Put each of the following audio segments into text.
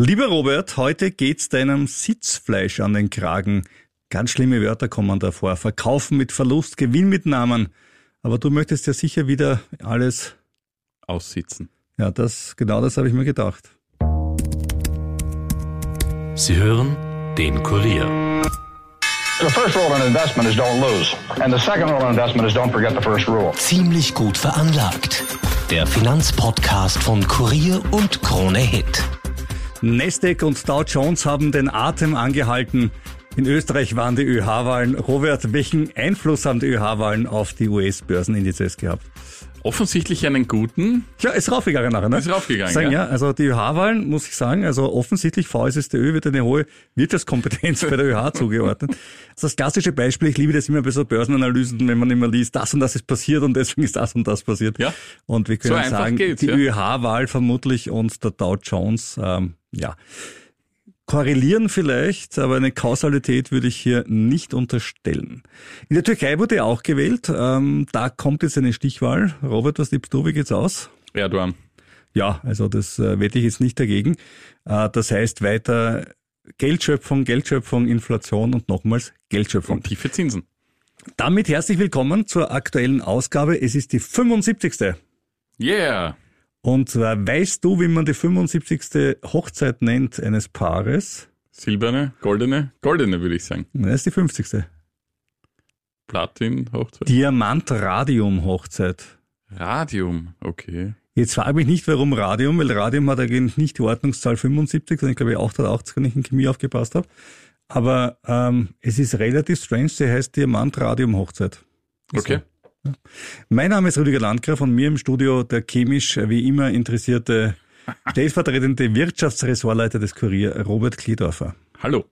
Lieber Robert, heute geht's deinem Sitzfleisch an den Kragen. Ganz schlimme Wörter kommen davor. Verkaufen mit Verlust, Gewinn mit Namen. Aber du möchtest ja sicher wieder alles aussitzen. Ja, das, genau das habe ich mir gedacht. Sie hören den Kurier. The first rule in investment is don't lose. And the second rule in investment is don't forget the first rule. Ziemlich gut veranlagt. Der Finanzpodcast von Kurier und Krone Hit. Nasdaq und Dow Jones haben den Atem angehalten. In Österreich waren die ÖH-Wahlen. Robert, welchen Einfluss haben die ÖH-Wahlen auf die US-Börsenindizes gehabt? Offensichtlich einen guten. Ja, ist raufgegangen nachher, ne? Ist raufgegangen, sagen, ja. ja. Also die ÖH-Wahlen, muss ich sagen, also offensichtlich VSSTÖ wird eine hohe Wirtschaftskompetenz bei der ÖH zugeordnet. Das ist das klassische Beispiel, ich liebe das immer bei so Börsenanalysen, wenn man immer liest, das und das ist passiert und deswegen ist das und das passiert. Ja. Und wir können So sagen, die ja. ÖH-Wahl vermutlich und der Dow Jones, ähm, ja, korrelieren vielleicht, aber eine Kausalität würde ich hier nicht unterstellen. In der Türkei wurde auch gewählt. Ähm, da kommt jetzt eine Stichwahl. Robert, was tippst du? Wie geht's aus? Erdogan. Ja, also das äh, wette ich jetzt nicht dagegen. Äh, das heißt weiter Geldschöpfung, Geldschöpfung, Inflation und nochmals Geldschöpfung. Und tiefe Zinsen. Damit herzlich willkommen zur aktuellen Ausgabe. Es ist die 75. Yeah. Und äh, weißt du, wie man die 75. Hochzeit nennt eines Paares? Silberne, goldene, goldene würde ich sagen. Das ist die 50. Platin, Hochzeit. Diamant-Radium-Hochzeit. Radium, okay. Jetzt frage mich nicht, warum Radium, weil Radium hat eigentlich nicht die Ordnungszahl 75, sondern ich glaube 880, wenn ich in Chemie aufgepasst habe. Aber ähm, es ist relativ strange, sie heißt Diamant-Radium-Hochzeit. Okay. Mein Name ist Rüdiger Landgraf und mir im Studio der chemisch wie immer interessierte stellvertretende Wirtschaftsressortleiter des Kurier, Robert Kliedorfer. Hallo.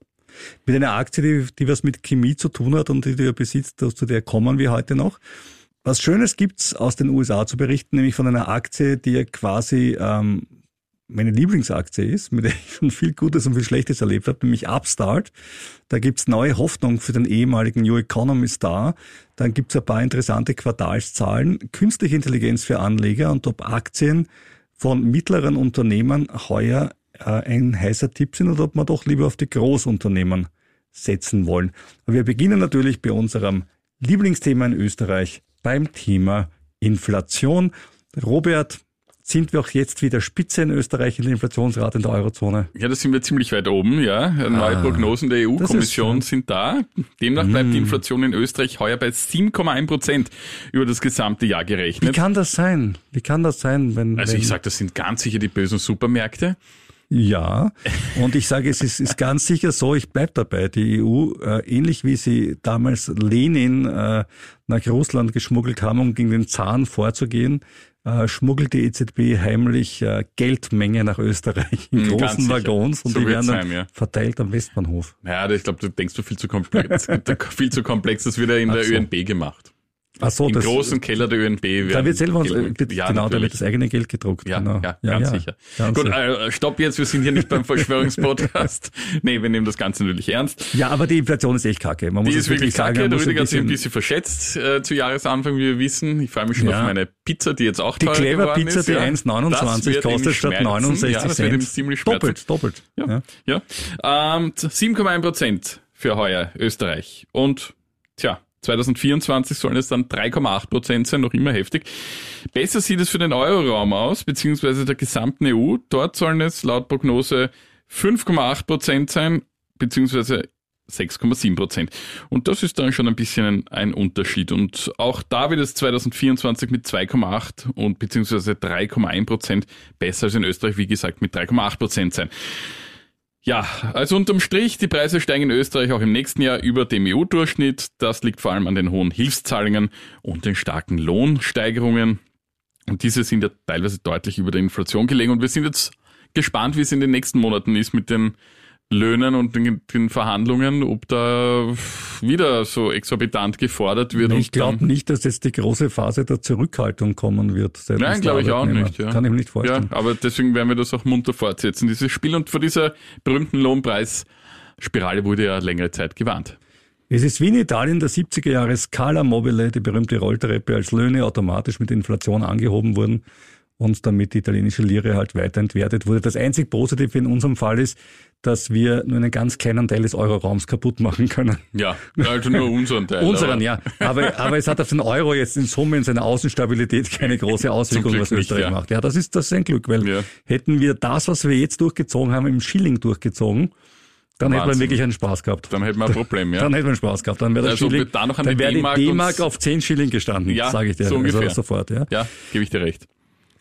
Mit einer Aktie, die, die was mit Chemie zu tun hat und die du ja besitzt, zu der kommen wir heute noch. Was Schönes gibt's aus den USA zu berichten, nämlich von einer Aktie, die ja quasi ähm, meine Lieblingsaktie ist, mit der ich schon viel Gutes und viel Schlechtes erlebt habe, nämlich Upstart. Da gibt's neue Hoffnung für den ehemaligen New Economy Star. Dann gibt's ein paar interessante Quartalszahlen, künstliche Intelligenz für Anleger und ob Aktien von mittleren Unternehmen heuer äh, ein heißer Tipp sind oder ob wir doch lieber auf die Großunternehmen setzen wollen. Aber wir beginnen natürlich bei unserem Lieblingsthema in Österreich, beim Thema Inflation. Robert, sind wir auch jetzt wieder Spitze in Österreich in der Inflationsrate in der Eurozone? Ja, da sind wir ziemlich weit oben, ja. Neue Prognosen der Ah, das ist EU-Kommission sind da. Demnach bleibt die Inflation in Österreich heuer bei 7,1 Prozent über das gesamte Jahr Wie gerechnet. kann das sein? Wie kann das sein, wenn... Also wenn, ich sage, das sind ganz sicher die bösen Supermärkte. Ja, und ich sage, es ist, ist ganz sicher so, ich bleib dabei, die EU, äh, ähnlich wie sie damals Lenin äh, nach Russland geschmuggelt haben, um gegen den Zahn vorzugehen, äh, schmuggelt die EZB heimlich äh, Geldmenge nach Österreich in Hm, großen. Waggons und So die werden sein, ja. verteilt am Westbahnhof. Ja, ich glaube, du denkst du viel zu komplex. viel zu komplex, das wird ja in Ach der so. ÖNB gemacht. Ach so, Im das, großen Keller der ÖNB werden da wird selber, Geld- wird, ja, genau, da wird das eigene Geld gedruckt. Ja, genau. ja, ganz sicher. ganz Gut, äh, stopp jetzt, wir sind hier nicht beim Verschwörungspodcast. nee, wir nehmen das Ganze natürlich ernst. Ja, aber die Inflation ist echt kacke. Man Die muss ist wirklich sagen. kacke. man Der Rüdiger hat sich ein bisschen- verschätzt äh, zu Jahresanfang, wie wir wissen. Ich freue mich schon Ja. auf meine Pizza, die jetzt auch Die teurer Clever Pizza, ist. die ja. 1,29 Das wird ihn kostet statt schmerzen. 69 ja, das wird ihm Cent. ziemlich schmerzen. Doppelt, doppelt. Ja. ja. Ähm, 7,1 Prozent für heuer Österreich. Und tja, 2024 sollen es dann 3,8 Prozent sein, noch immer heftig. Besser sieht es für den Euroraum aus, beziehungsweise der gesamten EU. Dort sollen es laut Prognose 5,8 Prozent sein, beziehungsweise 6,7 Prozent. Und das ist dann schon ein bisschen ein, ein Unterschied. Und auch da wird es 2024 mit 2,8 und beziehungsweise 3,1 Prozent besser als in Österreich, wie gesagt, mit 3,8 Prozent sein. Ja, also unterm Strich, die Preise steigen in Österreich auch im nächsten Jahr über dem EU-Durchschnitt. Das liegt vor allem an den hohen Hilfszahlungen und den starken Lohnsteigerungen. Und diese sind ja teilweise deutlich über der Inflation gelegen. Und wir sind jetzt gespannt, wie es in den nächsten Monaten ist mit den Löhnen und den, den Verhandlungen, ob da wieder so exorbitant gefordert wird. Ich glaube nicht, dass jetzt die große Phase der Zurückhaltung kommen wird. Nein, glaube ich auch nicht. Ja. Kann ich mir nicht Ja, vorstellen. aber deswegen werden wir das auch munter fortsetzen, dieses Spiel. Und vor dieser berühmten Lohnpreisspirale wurde ja längere Zeit gewarnt. Es ist wie in Italien der 70er Jahre Scala Mobile, die berühmte Rolltreppe, als Löhne automatisch mit Inflation angehoben wurden. Und damit die italienische Lire halt weiter entwertet wurde. Das einzig Positive in unserem Fall ist, dass wir nur einen ganz kleinen Teil des Euroraums kaputt machen können. Ja, also nur unseren Teil. unseren, ja. Aber, aber es hat auf den Euro jetzt in Summe in seiner Außenstabilität keine große Auswirkung, was Österreich ja. macht. Ja, das ist, das ist ein Glück, weil ja. hätten wir das, was wir jetzt durchgezogen haben, im Schilling durchgezogen, dann Wahnsinn. hätte man wirklich einen Spaß gehabt. Dann hätten wir ein Problem, ja. Dann hätten wir einen Spaß gehabt. Dann wäre also Schilling, da noch eine dann wäre die D-Mark auf 10 Schilling gestanden, ja, sage ich dir. So ungefähr. Also sofort, ja. Ja, gebe ich dir recht.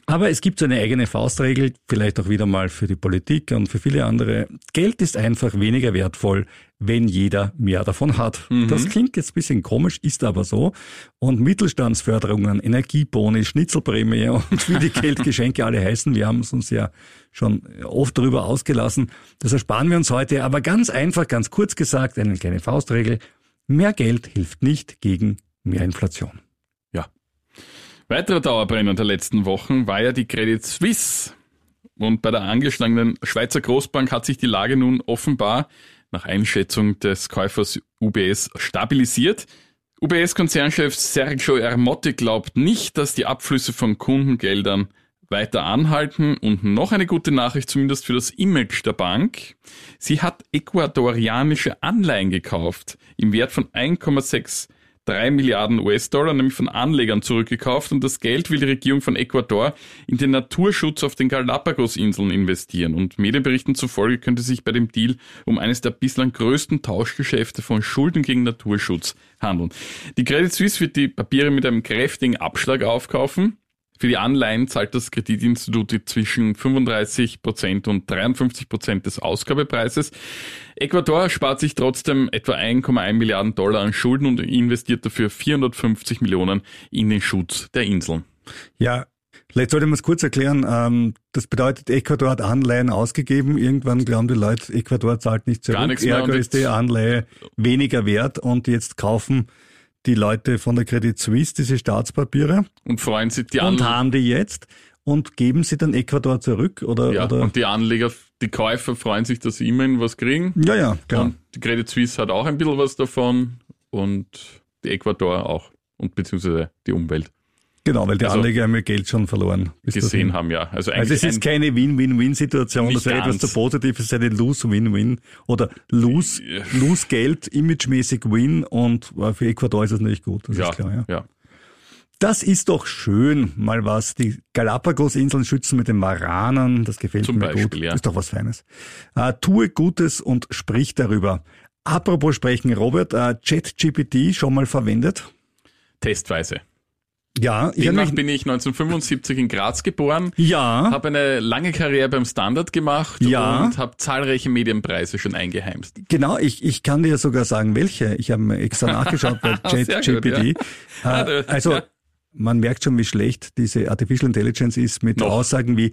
Aber es gibt so eine eigene Faustregel, vielleicht auch wieder mal für die Politik und für viele andere. Geld ist einfach weniger wertvoll, wenn jeder mehr davon hat. Mhm. Das klingt jetzt ein bisschen komisch, ist aber so. Und Mittelstandsförderungen, Energieboni, Schnitzelprämie und wie die Geldgeschenke alle heißen, wir haben es uns ja schon oft darüber ausgelassen. Das ersparen wir uns heute. Aber ganz einfach, ganz kurz gesagt, eine kleine Faustregel. Mehr Geld hilft nicht gegen mehr Inflation. Weiterer Dauerbrenner der letzten Wochen war ja die Credit Suisse. Und bei der angeschlagenen Schweizer Großbank hat sich die Lage nun offenbar nach Einschätzung des Käufers UBS stabilisiert. UBS-Konzernchef Sergio Ermotti glaubt nicht, dass die Abflüsse von Kundengeldern weiter anhalten und noch eine gute Nachricht zumindest für das Image der Bank. Sie hat ecuadorianische Anleihen gekauft im Wert von 1,6 drei Milliarden US-Dollar, nämlich von Anlegern zurückgekauft und das Geld will die Regierung von Ecuador in den Naturschutz auf den Galapagos-Inseln investieren. Und Medienberichten zufolge könnte sich bei dem Deal um eines der bislang größten Tauschgeschäfte von Schulden gegen Naturschutz handeln. Die Credit Suisse wird die Papiere mit einem kräftigen Abschlag aufkaufen. Für die Anleihen zahlt das Kreditinstitut zwischen 35 Prozent und 53 Prozent des Ausgabepreises. Ecuador spart sich trotzdem etwa 1,1 Milliarden Dollar an Schulden und investiert dafür 450 Millionen in den Schutz der Inseln. Ja, Vielleicht sollte man es kurz erklären. Ähm, das bedeutet, Ecuador hat Anleihen ausgegeben. Irgendwann glauben die Leute, Ecuador zahlt nicht zurück. Gar nichts mehr Ärger ist die Anleihe weniger wert und jetzt kaufen die Leute von der Credit Suisse diese Staatspapiere. Und freuen sich die Anleger. Und haben die jetzt und geben sie dann Ecuador zurück oder, ja, oder? Und die Anleger, die Käufer freuen sich, dass sie immerhin was kriegen. Ja, ja, klar. Und die Credit Suisse hat auch ein bisschen was davon und die Ecuador auch und beziehungsweise die Umwelt. Genau, weil die also, Anleger haben ihr Geld schon verloren. Gesehen haben, ja. Also, also es ist keine Win-Win-Win-Situation, das wäre etwas zu positiv, es ist eine Lose-Win-Win oder Lose, Lose Geld, imagemäßig Win und für Ecuador ist das nicht gut, das ja, ist klar, ja. ja. Das ist doch schön, mal was. Die Galapagos-Inseln schützen mit den Maranern, das gefällt Zum mir Beispiel, gut. Ja. Ist doch was Feines. Äh, tue Gutes und sprich darüber. Apropos sprechen, Robert, äh, ChatGPT schon mal verwendet? Testweise. Ja, ich Demnach bin ich 1975 in Graz geboren. Ja. Habe eine lange Karriere beim Standard gemacht ja. und habe zahlreiche Medienpreise schon eingeheimst. Genau, ich, ich kann dir sogar sagen, welche. Ich habe extra nachgeschaut bei ChatGPT. Ja. Äh, also ja. man merkt schon, wie schlecht diese Artificial Intelligence ist mit Noch. Aussagen wie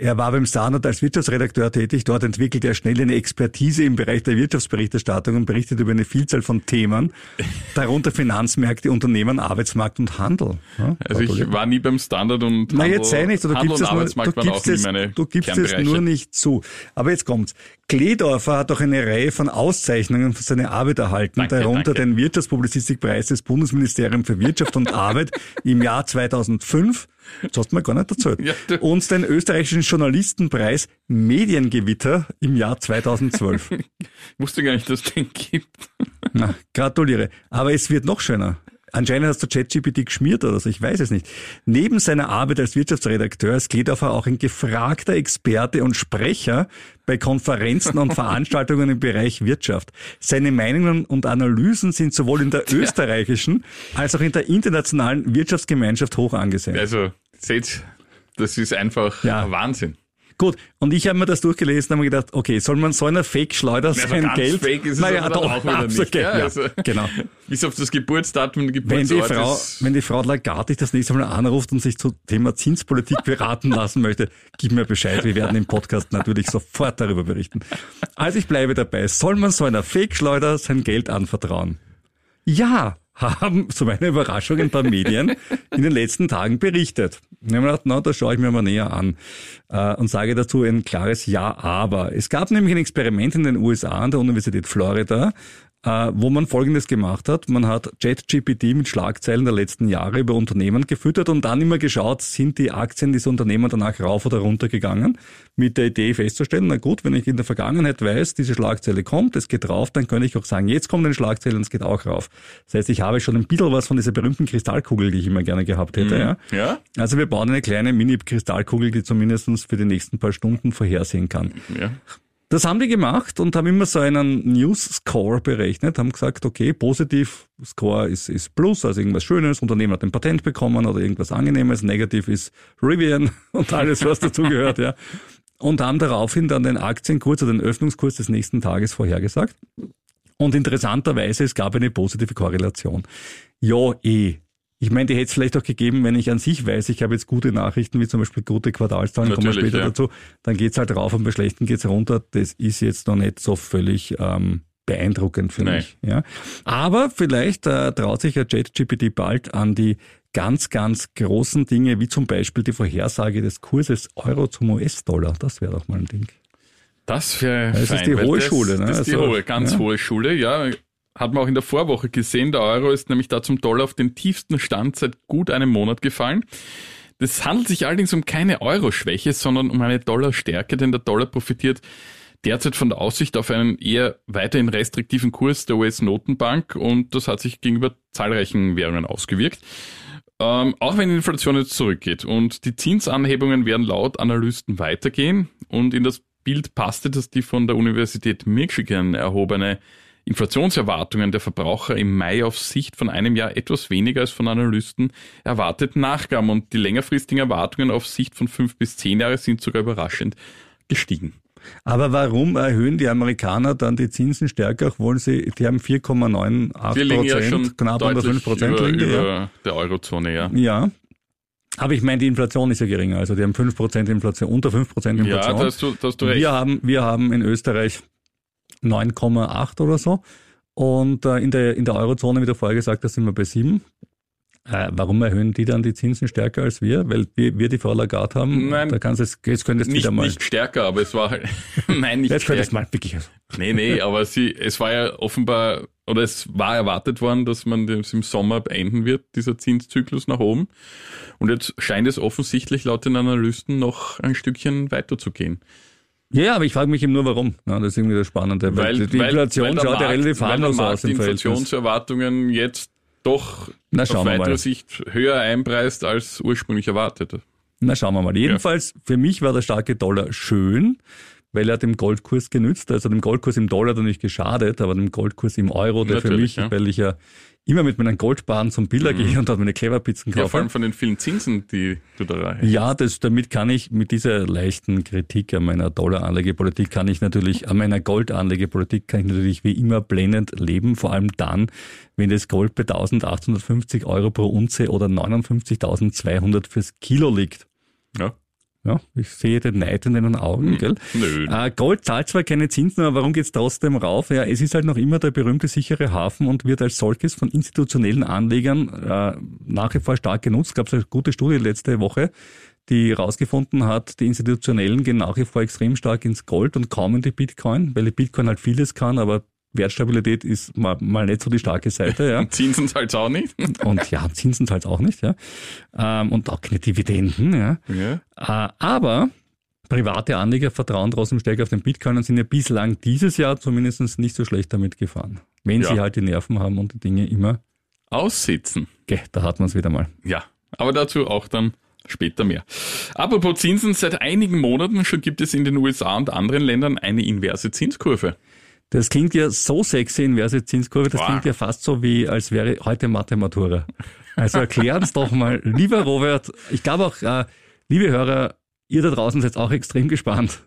er war beim Standard als Wirtschaftsredakteur tätig. Dort entwickelte er schnell eine Expertise im Bereich der Wirtschaftsberichterstattung und berichtet über eine Vielzahl von Themen, darunter Finanzmärkte, Unternehmen, Arbeitsmarkt und Handel. Ja, also ich war nie beim Standard und Na, jetzt sei nicht, du Handel gibst, es nur, du gibst, es, du gibst es nur nicht zu. Aber jetzt kommt's. Kledorfer hat auch eine Reihe von Auszeichnungen für seine Arbeit erhalten, danke, darunter danke. den Wirtschaftspublizistikpreis des Bundesministeriums für Wirtschaft und Arbeit im Jahr 2005 das hast du mir gar nicht erzählt. Ja, und den österreichischen Journalistenpreis Mediengewitter im Jahr 2012. ich wusste gar nicht, dass es den gibt. Na, gratuliere. Aber es wird noch schöner. Anscheinend hast du ChatGPT geschmiert oder so, ich weiß es nicht. Neben seiner Arbeit als Wirtschaftsredakteur ist Kledorfer auch ein gefragter Experte und Sprecher bei Konferenzen und Veranstaltungen im Bereich Wirtschaft. Seine Meinungen und Analysen sind sowohl in der österreichischen als auch in der internationalen Wirtschaftsgemeinschaft hoch angesehen. Also, seht, das ist einfach ja. Wahnsinn. Gut, und ich habe mir das durchgelesen und habe mir gedacht, okay, soll man so einer Fake-Schleuder sein ganz Geld? Fake ist es naja, doch, auch wieder nicht. Okay, ja, also, genau. Bis auf das Geburtsdatum und Geburtsort. Wenn die Frau, wenn die Frau Lagarde dich das nächste Mal anruft und sich zum Thema Zinspolitik beraten lassen möchte, gib mir Bescheid. Wir werden im Podcast natürlich sofort darüber berichten. Also ich bleibe dabei. Soll man so einer Fake-Schleuder sein Geld anvertrauen? Ja, haben zu meiner Überraschung ein paar Medien in den letzten Tagen berichtet. Ich habe mir gedacht, na, das schaue ich mir mal näher an äh, und sage dazu ein klares Ja, aber. Es gab nämlich ein Experiment in den USA an der Universität Florida, äh, wo man Folgendes gemacht hat. Man hat ChatGPT mit Schlagzeilen der letzten Jahre über Unternehmen gefüttert und dann immer geschaut, sind die Aktien dieser Unternehmen danach rauf oder runter gegangen, mit der Idee festzustellen, na gut, wenn ich in der Vergangenheit weiß, diese Schlagzeile kommt, es geht rauf, dann könnte ich auch sagen, jetzt kommt eine Schlagzeile und es geht auch rauf. Das heißt, ich habe schon ein bisschen was von dieser berühmten Kristallkugel, die ich immer gerne gehabt hätte. Mhm. Ja? ja. Also wir bauen eine kleine Mini-Kristallkugel, die zumindest für die nächsten paar Stunden vorhersehen kann. Ja. Das haben die gemacht und haben immer so einen News-Score berechnet, haben gesagt, okay, positiv Score ist, ist Plus, also irgendwas Schönes, Unternehmen hat ein Patent bekommen oder irgendwas Angenehmes, negativ ist Rivian und alles, was dazugehört, ja. Und haben daraufhin dann den Aktienkurs oder den Öffnungskurs des nächsten Tages vorhergesagt. Und interessanterweise, es gab eine positive Korrelation. Ja, eh. Ich meine, die hätte es vielleicht auch gegeben, wenn ich an sich weiß, ich habe jetzt gute Nachrichten, wie zum Beispiel gute Quartalszahlen, kommen wir später ja. dazu, dann geht's halt rauf und bei schlechten geht's runter. Das ist jetzt noch nicht so völlig ähm, beeindruckend für Nein. mich. Ja. Aber vielleicht äh, traut sich ja JetGPT bald an die ganz, ganz großen Dinge, wie zum Beispiel die Vorhersage des Kurses Euro zum US-Dollar. Das wäre doch mal ein Ding. Das wäre Das ist die hohe Schule. Ne? Das ist die also, hohe, ganz ja. hohe Schule, ja hat man auch in der Vorwoche gesehen. Der Euro ist nämlich da zum Dollar auf den tiefsten Stand seit gut einem Monat gefallen. Das handelt sich allerdings um keine Euro-Schwäche, sondern um eine Dollarstärke, denn der Dollar profitiert derzeit von der Aussicht auf einen eher weiterhin restriktiven Kurs der US-Notenbank und das hat sich gegenüber zahlreichen Währungen ausgewirkt. Ähm, auch wenn die Inflation jetzt zurückgeht und die Zinsanhebungen werden laut Analysten weitergehen und in das Bild passte, dass die von der Universität Michigan erhobene Inflationserwartungen der Verbraucher im Mai auf Sicht von einem Jahr etwas weniger als von Analysten erwartet nachgaben und die längerfristigen Erwartungen auf Sicht von fünf bis zehn Jahre sind sogar überraschend gestiegen. Aber warum erhöhen die Amerikaner dann die Zinsen stärker, obwohl sie, die haben 4,98 Prozent, ja schon knapp unter 5 Prozent über, liegen, über ja. der Eurozone, ja. Ja. Aber ich meine, die Inflation ist ja geringer. Also die haben 5% Inflation, unter 5% Inflation. Ja, da hast du, da hast du recht. Wir haben, wir haben in Österreich 9,8 oder so. Und äh, in, der, in der Eurozone, wie du vorher gesagt hast, sind wir bei 7. Äh, warum erhöhen die dann die Zinsen stärker als wir? Weil wir, wir die Frau Lagarde haben? Nein, da kannst es, jetzt könntest nicht, wieder mal. Nicht stärker, aber es war nein, nicht jetzt stärker. Jetzt mal wirklich. Nee, nee, aber sie, es war ja offenbar, oder es war erwartet worden, dass man das im Sommer beenden wird, dieser Zinszyklus nach oben. Und jetzt scheint es offensichtlich laut den Analysten noch ein Stückchen weiterzugehen. Ja, aber ich frage mich eben nur, warum. Ja, das ist irgendwie das Spannende. Weil, weil die Inflation weil, weil schaut Markt, ja relativ harmlos aus. Die Inflationserwartungen jetzt doch Na, auf weitere Sicht höher einpreist als ursprünglich erwartet. Na, schauen wir mal. Jedenfalls, ja. für mich war der starke Dollar schön, weil er dem Goldkurs genützt. Also dem Goldkurs im Dollar hat er nicht geschadet, aber dem Goldkurs im Euro, der Natürlich, für mich, ja. weil ich ja immer mit meinen Goldbahnen zum Biller mhm. gehe und dort meine Cleverpizzen kaufe. Ja, vor allem von den vielen Zinsen, die du da erhältst. Ja, das, damit kann ich mit dieser leichten Kritik an meiner Dollaranlegepolitik kann ich natürlich, an meiner Goldanlegepolitik kann ich natürlich wie immer blendend leben, vor allem dann, wenn das Gold bei 1850 Euro pro Unze oder 59.200 fürs Kilo liegt. Ja. Ja, ich sehe den Neid in den Augen, hm, gell? Nö. Äh, Gold zahlt zwar keine Zinsen, aber warum geht's trotzdem rauf? Ja, es ist halt noch immer der berühmte sichere Hafen und wird als solches von institutionellen Anlegern äh, nach wie vor stark genutzt. Gab es eine gute Studie letzte Woche, die herausgefunden hat, die Institutionellen gehen nach wie vor extrem stark ins Gold und kaum in die Bitcoin, weil die Bitcoin halt vieles kann, aber Wertstabilität ist mal, mal nicht so die starke Seite. Ja. Und Zinsen zahlt auch nicht. und ja, Zinsen zahlt auch nicht. Ja. Ähm, und auch keine Dividenden. Ja. ja. Äh, aber private Anleger vertrauen trotzdem stärker auf den Bitcoin und sind ja bislang dieses Jahr zumindest nicht so schlecht damit gefahren. Wenn ja. sie halt die Nerven haben und die Dinge immer aussitzen. Okay, da hat man es wieder mal. Ja, aber dazu auch dann später mehr. Apropos Zinsen, seit einigen Monaten schon gibt es in den USA und anderen Ländern eine inverse Zinskurve. Das klingt ja so sexy, inverse Zinskurve, das wow. klingt ja fast so wie, als wäre heute Mathematura. Also erklären uns doch mal, lieber Robert, ich glaube auch, äh, liebe Hörer, ihr da draußen seid auch extrem gespannt.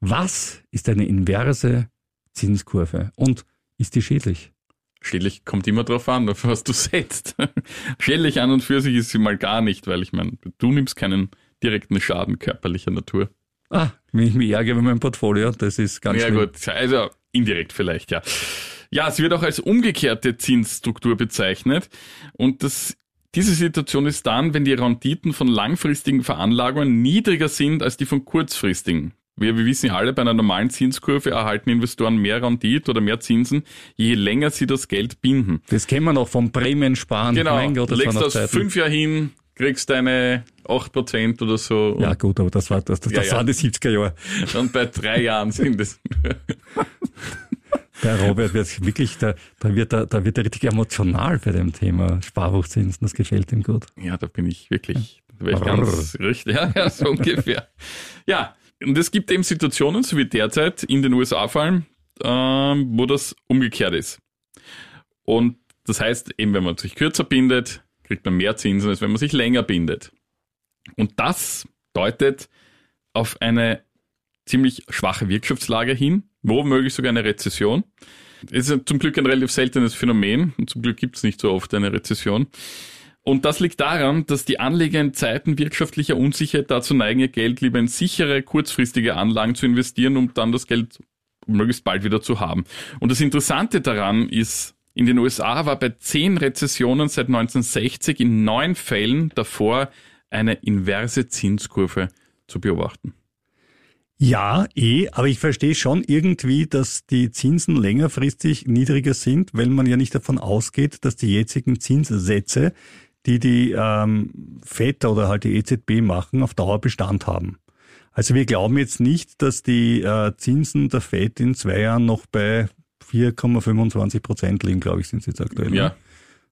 Was ist eine inverse Zinskurve und ist die schädlich? Schädlich kommt immer drauf an, auf was du setzt. schädlich an und für sich ist sie mal gar nicht, weil ich meine, du nimmst keinen direkten Schaden körperlicher Natur. Ah, wenn ich mich ärgere mit meinem Portfolio, das ist ganz Ja schlimm. gut, also Indirekt vielleicht, ja. Ja, es wird auch als umgekehrte Zinsstruktur bezeichnet. Und das, diese Situation ist dann, wenn die Renditen von langfristigen Veranlagungen niedriger sind als die von kurzfristigen. wir, wir wissen ja alle, bei einer normalen Zinskurve erhalten Investoren mehr Rendite oder mehr Zinsen, je länger sie das Geld binden. Das kennen wir noch vom Prämiensparen. Genau, Mein Gott, du das legst das fünf Jahre hin, kriegst deine 8% oder so. Ja gut, aber das war das, das, Ja, das ja. waren die 70er Jahre. Und, bei drei Jahren sind es. Der Robert wird wirklich, da, da wird er, da wird er richtig emotional bei dem Thema Sparbuchzinsen. Das gefällt ihm gut. Ja, da bin ich wirklich, da ich ganz richtig. Ja, ja, so ungefähr. Ja, und es gibt eben Situationen, so wie derzeit in den USA vor allem, ähm, wo das umgekehrt ist. Und das heißt, eben wenn man sich kürzer bindet, kriegt man mehr Zinsen, als wenn man sich länger bindet. Und das deutet auf eine ziemlich schwache Wirtschaftslage hin, womöglich sogar eine Rezession. Es ist zum Glück ein relativ seltenes Phänomen und zum Glück gibt es nicht so oft eine Rezession. Und das liegt daran, dass die Anleger in Zeiten wirtschaftlicher Unsicherheit dazu neigen, ihr Geld lieber in sichere, kurzfristige Anlagen zu investieren, um dann das Geld möglichst bald wieder zu haben. Und das Interessante daran ist, in den USA war bei zehn Rezessionen seit 1960 in neun Fällen davor eine inverse Zinskurve zu beobachten. Ja, eh, aber ich verstehe schon irgendwie, dass die Zinsen längerfristig niedriger sind, weil man ja nicht davon ausgeht, dass die jetzigen Zinssätze, die die ähm, FED oder halt die EZB machen, auf Dauer Bestand haben. Also wir glauben jetzt nicht, dass die äh, Zinsen der FED in zwei Jahren noch bei 4,25 Prozent liegen, glaube ich, sind sie jetzt aktuell. ne? Ja,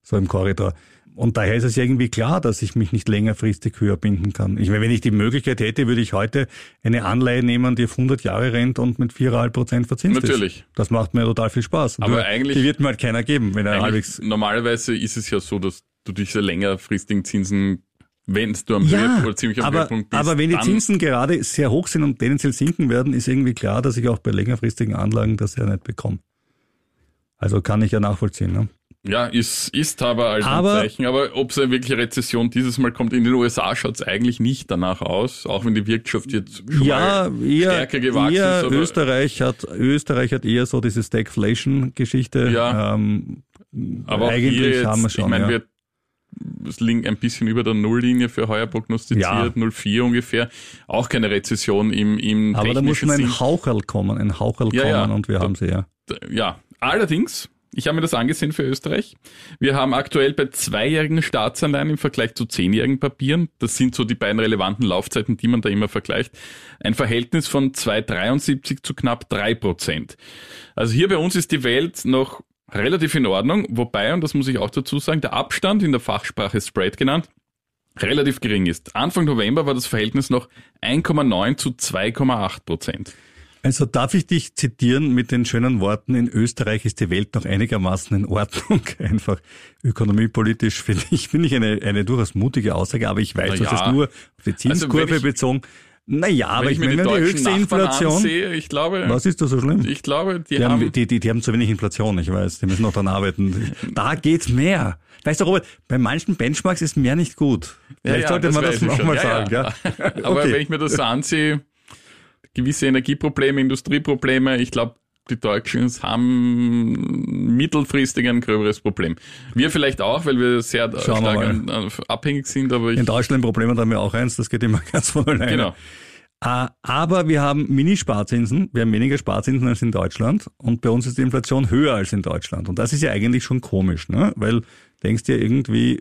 so im Korridor. Und daher ist es irgendwie klar, dass ich mich nicht längerfristig höher binden kann. Ich meine, wenn ich die Möglichkeit hätte, würde ich heute eine Anleihe nehmen, die auf 100 Jahre rennt und mit 4,5 Prozent verzinst Natürlich. ist. Das macht mir total viel Spaß. Aber Nur, eigentlich- Die wird mir halt keiner geben, wenn er halbwegs... normalerweise ist es ja so, dass du diese längerfristigen Zinsen, wenn du am Ja, Höhepunkt ziemlich am aber, Höhepunkt bist, aber wenn die Zinsen gerade sehr hoch sind und tendenziell sinken werden, ist irgendwie klar, dass ich auch bei längerfristigen Anlagen das ja nicht bekomme. Also kann ich ja nachvollziehen. Ne? Ja, ist, ist aber als Aber- ein Zeichen. Aber ob es eine wirkliche Rezession dieses Mal kommt, in den USA schaut es eigentlich nicht danach aus, auch wenn die Wirtschaft jetzt schon Ja, eher, stärker gewachsen eher ist. Österreich hat Österreich hat eher so diese Stagflation-Geschichte. Ja. Ähm, aber eigentlich hier jetzt, haben wir schon. ich meine, ja. wir ein bisschen über der Nulllinie für heuer prognostiziert, Ja. 0,4 ungefähr. Auch keine Rezession im, im Aber da muss Sinn. ein Haucherl kommen, ein Haucherl Ja, kommen und wir Da- haben sie ja. Ja, allerdings, ich habe mir das angesehen für Österreich. Wir haben aktuell bei zweijährigen Staatsanleihen im Vergleich zu zehnjährigen Papieren, das sind so die beiden relevanten Laufzeiten, die man da immer vergleicht, ein Verhältnis von 2,73 zu knapp 3 Prozent. Also hier bei uns ist die Welt noch relativ in Ordnung, wobei, und das muss ich auch dazu sagen, der Abstand in der Fachsprache Spread genannt, relativ gering ist. Anfang November war das Verhältnis noch 1,9 zu 2,8 Prozent. Also darf ich dich zitieren mit den schönen Worten, in Österreich ist die Welt noch einigermaßen in Ordnung. Einfach ökonomiepolitisch finde ich, finde ich eine, eine durchaus mutige Aussage, aber ich weiß, ja. es nur auf die Zinskurve Also wenn ich- bezogen. Naja, aber ich ich meine, die höchste Nachbarn Inflation. ansehe, ich glaube, Was ist da so schlimm? ich glaube, die, Die haben, haben, die, die, die haben zu wenig Inflation, ich weiß. Die müssen noch dran arbeiten. Da geht mehr. Weißt du, Robert, bei manchen Benchmarks ist mehr nicht gut. Vielleicht sollte man das weiß ich noch schon. mal Ja, sagen. ja. Ja. Aber Okay. wenn ich mir das so ansehe, gewisse Energieprobleme, Industrieprobleme, ich glaube, die Deutschen haben mittelfristig ein gröberes Problem. Wir vielleicht auch, weil wir sehr Schauen wir stark an, an, abhängig sind, aber In Deutschland Probleme haben wir auch eins, das geht immer ganz von alleine. genau. Äh, Aber wir haben Mini-Sparzinsen, wir haben weniger Sparzinsen als in Deutschland und bei uns ist die Inflation höher als in Deutschland. Und das ist ja eigentlich schon komisch, ne? weil denkst dir irgendwie,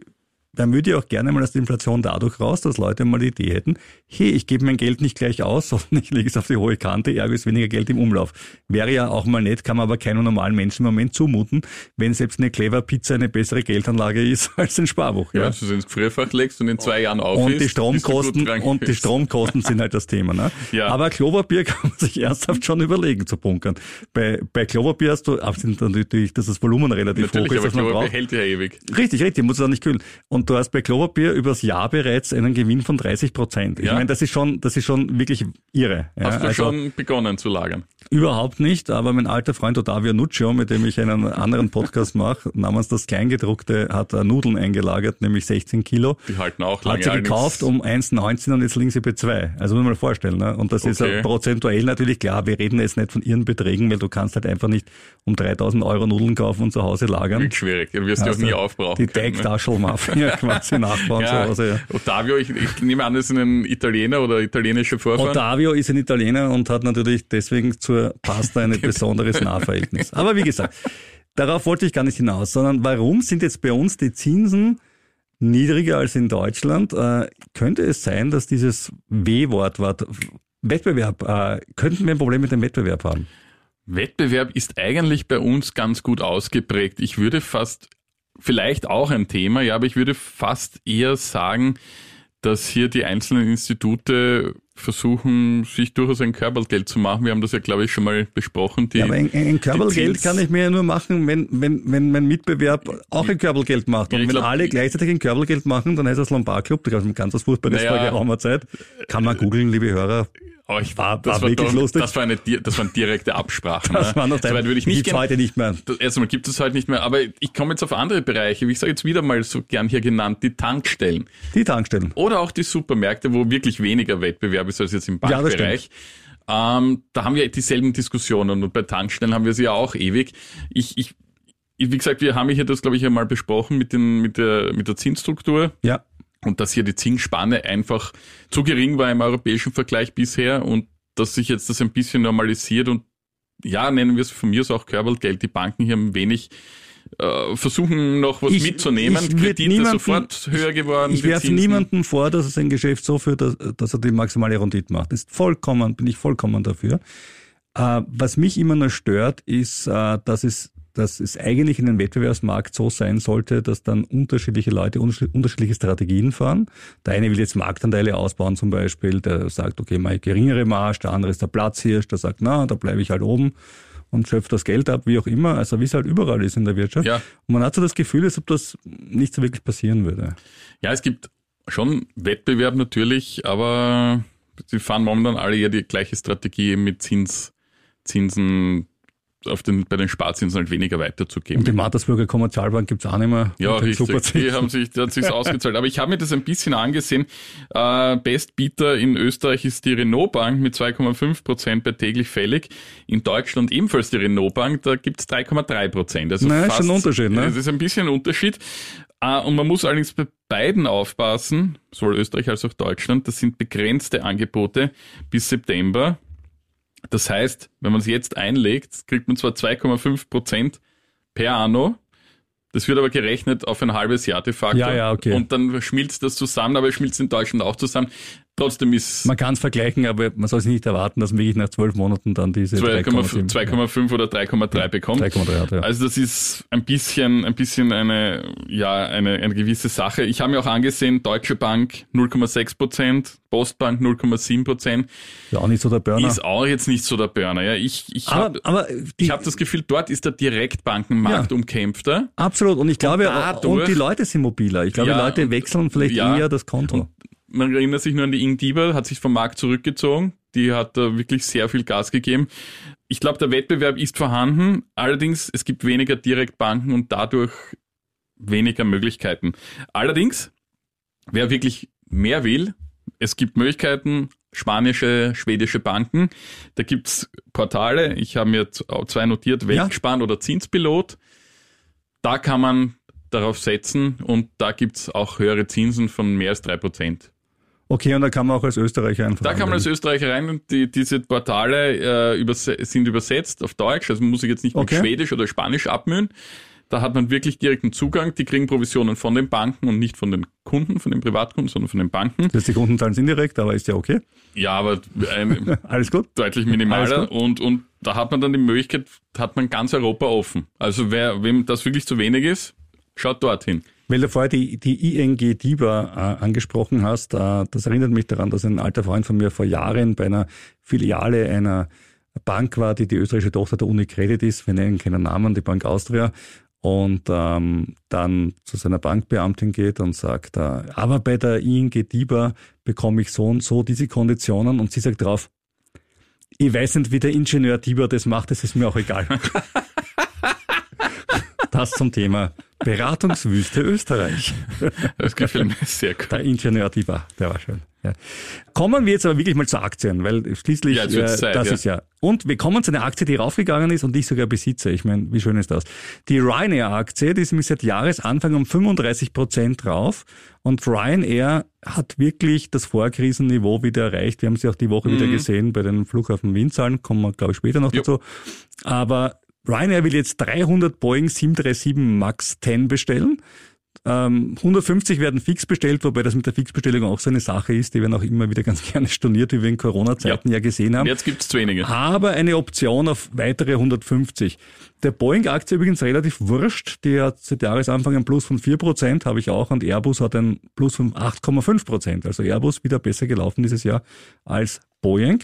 dann würde ich auch gerne mal aus der Inflation dadurch raus, dass Leute mal die Idee hätten, hey, ich gebe mein Geld nicht gleich aus, sondern ich lege es auf die hohe Kante, ergo ist weniger Geld im Umlauf. Wäre ja auch mal nett, kann man aber keinem normalen Menschen im Moment zumuten, wenn selbst eine Clever Pizza eine bessere Geldanlage ist als ein Sparbuch. Ja, Ja? du es ins Gefrierfach legst und in zwei Jahren auf Und die Stromkosten, und die Stromkosten sind halt das Thema. Ne? Ja. Aber Klopapier kann man sich ernsthaft schon überlegen zu bunkern. Bei, bei Klopapier hast du, abgesehen natürlich, dass das Volumen relativ Natürlich, hoch ist, aber was man Klopapier braucht. hält ja ewig. Richtig, richtig, muss es auch nicht kühlen. Und du hast bei Klopapier übers Jahr bereits einen Gewinn von 30 Prozent. Ich Ja. meine, das ist schon, das ist schon wirklich irre. Ja, Hast du also, schon begonnen zu lagern? Überhaupt nicht, aber mein alter Freund Ottavio Nuccio, mit dem ich einen anderen Podcast mache, namens das Kleingedruckte, hat äh, Nudeln eingelagert, nämlich 16 Kilo. Die halten auch lange. Hat sie gekauft um 1,19 und jetzt liegen sie bei 2. Also muss man mal vorstellen. Ne? Und das ist Okay. äh, prozentuell natürlich klar. Wir reden jetzt nicht von ihren Beträgen, weil du kannst halt einfach nicht um 3000 Euro Nudeln kaufen und zu Hause lagern. Schwierig. Du wirst die auch Also nie aufbrauchen Die ne? Teigtaschel-Mafia quasi nachbauen zu Ja, Hause. Ja. Ottavio, ich, ich nehme an, das ist ein Italiener oder italienischer Vorfahren. Ottavio ist ein Italiener und hat natürlich deswegen zur Pasta ein besonderes Nahverhältnis. Aber wie gesagt, darauf wollte ich gar nicht hinaus, sondern warum sind jetzt bei uns die Zinsen niedriger als in Deutschland? Äh, könnte es sein, dass dieses W-Wort, Wort, Wettbewerb, äh, könnten wir ein Problem mit dem Wettbewerb haben? Wettbewerb ist eigentlich bei uns ganz gut ausgeprägt. Ich würde fast, vielleicht auch ein Thema, ja, aber ich würde fast eher sagen, dass hier die einzelnen Institute versuchen, sich durchaus ein Körpergeld zu machen. Wir haben das ja, glaube ich, schon mal besprochen. Die, Ja, aber ein, ein Körpergeld kann ich mir ja nur machen, wenn, wenn, wenn mein Mitbewerb auch ein Körpergeld macht. Und wenn glaub- alle gleichzeitig ein Körpergeld machen, dann heißt das Lombard-Club, da gab es ganz was Furchtbares Naja. vor geraumer Zeit. Kann man googeln, liebe Hörer. Aber ich, War- das war wirklich doch, lustig. Das war eine, das waren direkte Absprachen. Das ne? war noch so würde ich nicht gibt's heute nicht mehr. Das, erstmal gibt es heute nicht mehr, aber ich komme jetzt auf andere Bereiche. Wie ich sage jetzt wieder mal so gern hier genannt, die Tankstellen. Die Tankstellen. Oder auch die Supermärkte, wo wirklich weniger Wettbewerb ist als jetzt im Ja, Bankbereich. ähm, da haben wir dieselben Diskussionen und bei Tankstellen haben wir sie ja auch ewig. Ich, ich- wie gesagt, wir haben hier das, glaube ich, einmal besprochen mit, den, mit, der, mit der Zinsstruktur Ja. Und dass hier die Zinsspanne einfach zu gering war im europäischen Vergleich bisher und dass sich jetzt das ein bisschen normalisiert und ja, nennen wir es von mir aus auch Körpergeld. Die Banken hier haben wenig äh, versuchen noch was Ich- mitzunehmen. ich Kredite niemanden- sofort höher geworden. Ich die werfe niemandem vor, dass er sein Geschäft so führt, dass, dass er die maximale Rendite macht. Das ist vollkommen, bin ich vollkommen dafür. Äh, was mich immer nur stört, ist, äh, dass es dass es eigentlich in einem Wettbewerbsmarkt so sein sollte, dass dann unterschiedliche Leute unterschied- unterschiedliche Strategien fahren. Der eine will jetzt Marktanteile ausbauen zum Beispiel, der sagt, okay, mal geringere Marge, der andere ist der Platzhirsch, der sagt, na, da bleibe ich halt oben und schöpft das Geld ab, wie auch immer, also wie es halt überall ist in der Wirtschaft. Ja. Und man hat so das Gefühl, als ob das nicht so wirklich passieren würde. Ja, es gibt schon Wettbewerb natürlich, aber sie fahren momentan alle ja die gleiche Strategie mit Zins, Zinsen auf den, bei den Sparzinsen halt weniger weiterzugeben. Und die Mattersburger Kommerzialbank gibt's auch nicht mehr. Ja, richtig. Die haben sich, die hat sich's ausgezahlt. Aber ich habe mir das ein bisschen angesehen. Äh, Bestbieter in Österreich ist die Renault Bank mit 2,5 Prozent bei täglich fällig. In Deutschland ebenfalls die Renault Bank, da gibt's 3,3 Prozent. Also Na, ist fast, schon ein Unterschied, ne? Es ist ein bisschen ein Unterschied. Äh, und man muss allerdings bei beiden aufpassen, sowohl Österreich als auch Deutschland. Das sind begrenzte Angebote bis September. Das heißt, wenn man es jetzt einlegt, kriegt man zwar 2,5 Prozent per Anno. Das wird aber gerechnet auf ein halbes Jahr de facto. Ja, ja, okay. Und dann schmilzt das zusammen, aber es schmilzt in Deutschland auch zusammen. Trotzdem ist Man kann es vergleichen, aber man soll sich nicht erwarten, dass man wirklich nach zwölf Monaten dann diese 2,5 3,7 2,5 oder 3,3 bekommt. 3,3 hat, ja. Also das ist ein bisschen, ein bisschen eine, ja, eine, eine gewisse Sache. Ich habe mir auch angesehen, Deutsche Bank 0,6 Prozent, Postbank 0,7 Prozent. ja, auch nicht so der Burner. Ist auch jetzt nicht so der Burner. Ja, ich, ich aber habe hab das Gefühl, dort ist der Direktbankenmarkt Ja. umkämpfter. absolut. Und ich glaube, dadurch- und die Leute sind mobiler. Ich glaube, Ja, Leute und- wechseln vielleicht ja, eher das Konto. und Man erinnert sich nur an die Ing Dieber, hat sich vom Markt zurückgezogen. Die hat da wirklich sehr viel Gas gegeben. Ich glaube, der Wettbewerb ist vorhanden. Allerdings, es gibt weniger Direktbanken und dadurch weniger Möglichkeiten. Allerdings, wer wirklich mehr will, es gibt Möglichkeiten, spanische, schwedische Banken. Da gibt's Portale. Ich habe mir zwei notiert, Weltspan oder Zinspilot. Da kann man darauf setzen und da gibt's auch höhere Zinsen von mehr als drei Prozent. Okay, und da kann man auch als Österreicher einfach Da kann man als. Österreicher rein und die, diese Portale äh, überse sind übersetzt auf Deutsch, also man muss sich jetzt nicht Okay. mit Schwedisch oder Spanisch abmühen. Da hat man wirklich direkten Zugang, die kriegen Provisionen von den Banken und nicht von den Kunden, von den Privatkunden, sondern von den Banken. Das heißt, die Kunden zahlen es indirekt, aber ist ja okay. Ja, aber ein, Alles gut. deutlich minimaler gut. und, und da hat man dann die Möglichkeit, hat man ganz Europa offen. Also wer, wem das wirklich zu wenig ist, schaut dorthin. Weil du vorher die, die ING DIBA äh, angesprochen hast, äh, das erinnert mich daran, dass ein alter Freund von mir vor Jahren bei einer Filiale einer Bank war, die die österreichische Tochter der Unicredit ist. Wir nennen keinen Namen, die Bank Austria. Und ähm, dann zu seiner Bankbeamtin geht und sagt, äh, aber bei der ING DIBA bekomme ich so und so diese Konditionen. Und sie sagt drauf, Ich weiß nicht, wie der Ingenieur Tibor das macht, das ist mir auch egal. das zum Thema Beratungswüste Österreich. Das gefällt mir sehr gut. Der Ingenieur Tibor, der war schön. Ja. Kommen wir jetzt aber wirklich mal zu Aktien, weil schließlich, Ja, äh, Zeit, das ja. ist ja. Und wir kommen zu einer Aktie, die raufgegangen ist und ich sogar besitze. Ich meine, wie schön ist das? Die Ryanair-Aktie, die ist nämlich seit Jahresanfang um 35 Prozent drauf. Und Ryanair hat wirklich das Vorkrisenniveau wieder erreicht. Wir haben sie auch die Woche wieder gesehen bei den Flughafen Wien-Zahlen. Kommen wir, glaube ich, später noch Jo. dazu. Aber Ryanair will jetzt 300 Boeing 737 MAX 10 bestellen. Ähm, 150 werden fix bestellt, wobei das mit der Fixbestellung auch so eine Sache ist. Die werden auch immer wieder ganz gerne storniert, wie wir in Corona-Zeiten ja. gesehen haben. Jetzt gibt's zu wenige. Aber eine Option auf weitere 150. Der Boeing-Aktie übrigens relativ wurscht. Die hat seit Jahresanfang ein Plus von 4%, habe ich auch. Und Airbus hat ein Plus von 8,5%. Also Airbus wieder besser gelaufen dieses Jahr als Boeing.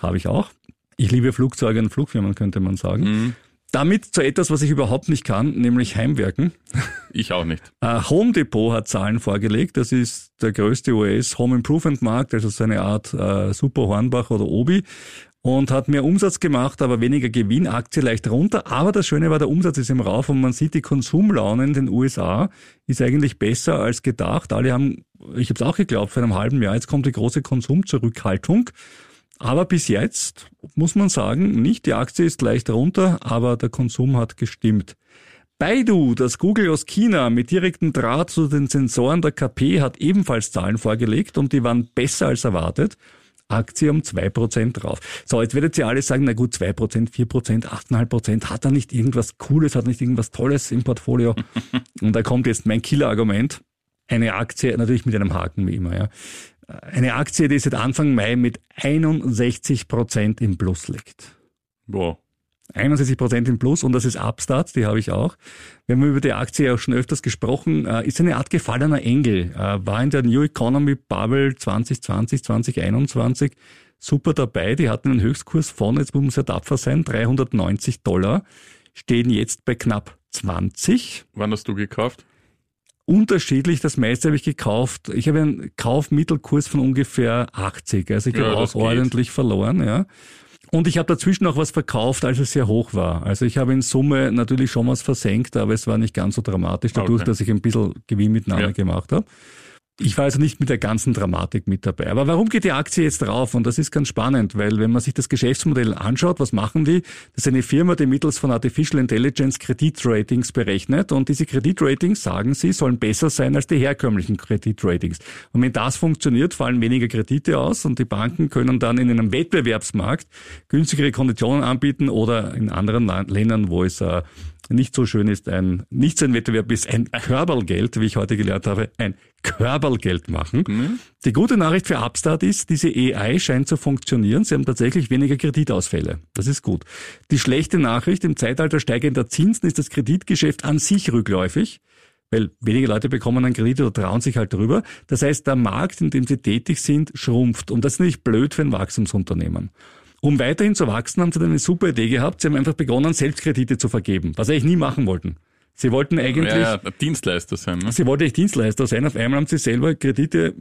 Habe ich auch. Ich liebe Flugzeuge und Flugfirmen, könnte man sagen. Damit zu etwas, was ich überhaupt nicht kann, nämlich Heimwerken. Ich auch nicht. Äh, Home Depot hat Zahlen vorgelegt. Das ist der größte US Home Improvement Markt, also so eine Art äh, Super Hornbach oder Obi. Und hat mehr Umsatz gemacht, aber weniger Gewinn, Aktie leicht runter. Aber das Schöne war, der Umsatz ist im Rauf und man sieht, die Konsumlaune in den USA ist eigentlich besser als gedacht. Alle haben, ich habe es auch geglaubt, vor einem halben Jahr, jetzt kommt die große Konsumzurückhaltung. Aber bis jetzt muss man sagen, nicht die Aktie ist leicht runter, aber der Konsum hat gestimmt. Baidu, das Google aus China mit direktem Draht zu den Sensoren der KP, hat ebenfalls Zahlen vorgelegt und die waren besser als erwartet. Aktie um 2% drauf. So, jetzt werdet ihr alle sagen, na gut, 2%, 4%, 8,5%, hat er nicht irgendwas Cooles, hat nicht irgendwas Tolles im Portfolio? und da kommt jetzt mein Killer-Argument. Eine Aktie, natürlich mit einem Haken wie immer, ja. Eine Aktie, die seit Anfang Mai mit 61 Prozent im Plus liegt. Wow. 61 Prozent im Plus und das ist Upstart, die habe ich auch. Wir haben über die Aktie auch schon öfters gesprochen. Äh, Ist eine Art gefallener Engel. Äh, War in der New Economy Bubble 2020, 2021 super dabei. Die hatten einen Höchstkurs von, jetzt muss man sehr tapfer sein, 390 Dollar. Stehen jetzt bei knapp 20 Wann hast du gekauft? Unterschiedlich. Das meiste habe ich gekauft. Ich habe einen Kaufmittelkurs von ungefähr 80. Also ich Ja, habe auch geht. ordentlich verloren, ja. Und ich habe dazwischen auch was verkauft, als es sehr hoch war. Also ich habe in Summe natürlich schon was versenkt, aber es war nicht ganz so dramatisch, dadurch, Okay. dass ich ein bisschen Gewinnmitnahme Ja. gemacht habe. Ich war also nicht mit der ganzen Dramatik mit dabei. Aber warum geht die Aktie jetzt drauf? Und das ist ganz spannend, weil wenn man sich das Geschäftsmodell anschaut, was machen die? Das ist eine Firma, die mittels von Artificial Intelligence Kreditratings berechnet. Und diese Kreditratings, sagen sie, sollen besser sein als die herkömmlichen Kreditratings. Und wenn das funktioniert, fallen weniger Kredite aus und die Banken können dann in einem Wettbewerbsmarkt günstigere Konditionen anbieten oder in anderen Ländern, wo es äh, nicht so schön ist, ein, nicht so ein Wettbewerb ist, ein Körpergeld, wie ich heute gelernt habe, ein Körpergeld machen. Die gute Nachricht für Upstart ist, diese AI scheint zu funktionieren. Sie haben tatsächlich weniger Kreditausfälle. Das ist gut. Die schlechte Nachricht, im Zeitalter steigender Zinsen ist das Kreditgeschäft an sich rückläufig. Weil wenige Leute bekommen einen Kredit oder trauen sich halt drüber. Das heißt, der Markt, in dem sie tätig sind, schrumpft. Und das ist natürlich blöd für ein Wachstumsunternehmen. Um weiterhin zu wachsen, haben sie dann eine super Idee gehabt. Sie haben einfach begonnen, Selbstkredite zu vergeben, was sie eigentlich nie machen wollten. Sie wollten eigentlich, Ja, ja, Dienstleister sein. Ne? sie wollten eigentlich Dienstleister sein. Auf einmal haben sie selber Kredite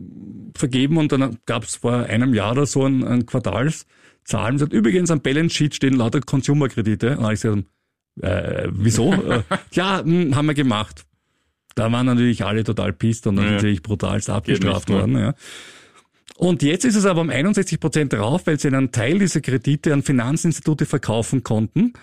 vergeben und dann gab es vor einem Jahr oder so ein, ein Quartalszahlen. Sie hat übrigens am Balance Sheet stehen lauter Consumer-Kredite. Und ich gesagt, äh, wieso? äh, ja, hm, haben wir gemacht. Da waren natürlich alle total pisst und dann Ja. sind sie natürlich brutalst abgestraft worden. Ja. Und jetzt ist es aber um 61 Prozent drauf, weil sie einen Teil dieser Kredite an Finanzinstitute verkaufen konnten.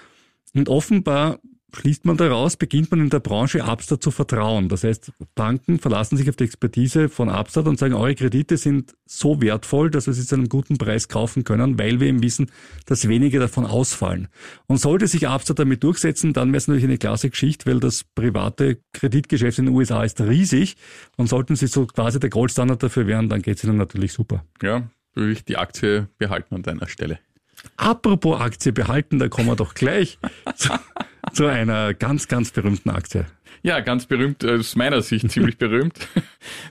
Und offenbar schließt man daraus, beginnt man in der Branche Upstart zu vertrauen. Das heißt, Banken verlassen sich auf die Expertise von Upstart und sagen, eure Kredite sind so wertvoll, dass wir sie zu einem guten Preis kaufen können, weil wir eben wissen, dass wenige davon ausfallen. Und sollte sich Upstart damit durchsetzen, dann wäre es natürlich eine klasse Geschichte, weil das private Kreditgeschäft in den USA ist riesig und sollten sie so quasi der Goldstandard dafür werden, dann geht es ihnen natürlich super. Ja, würde ich die Aktie behalten an deiner Stelle. Apropos Aktie behalten, da kommen wir doch gleich zu, einer ganz, ganz berühmten Aktie. Ja, ganz berühmt, äh, aus meiner Sicht ziemlich berühmt,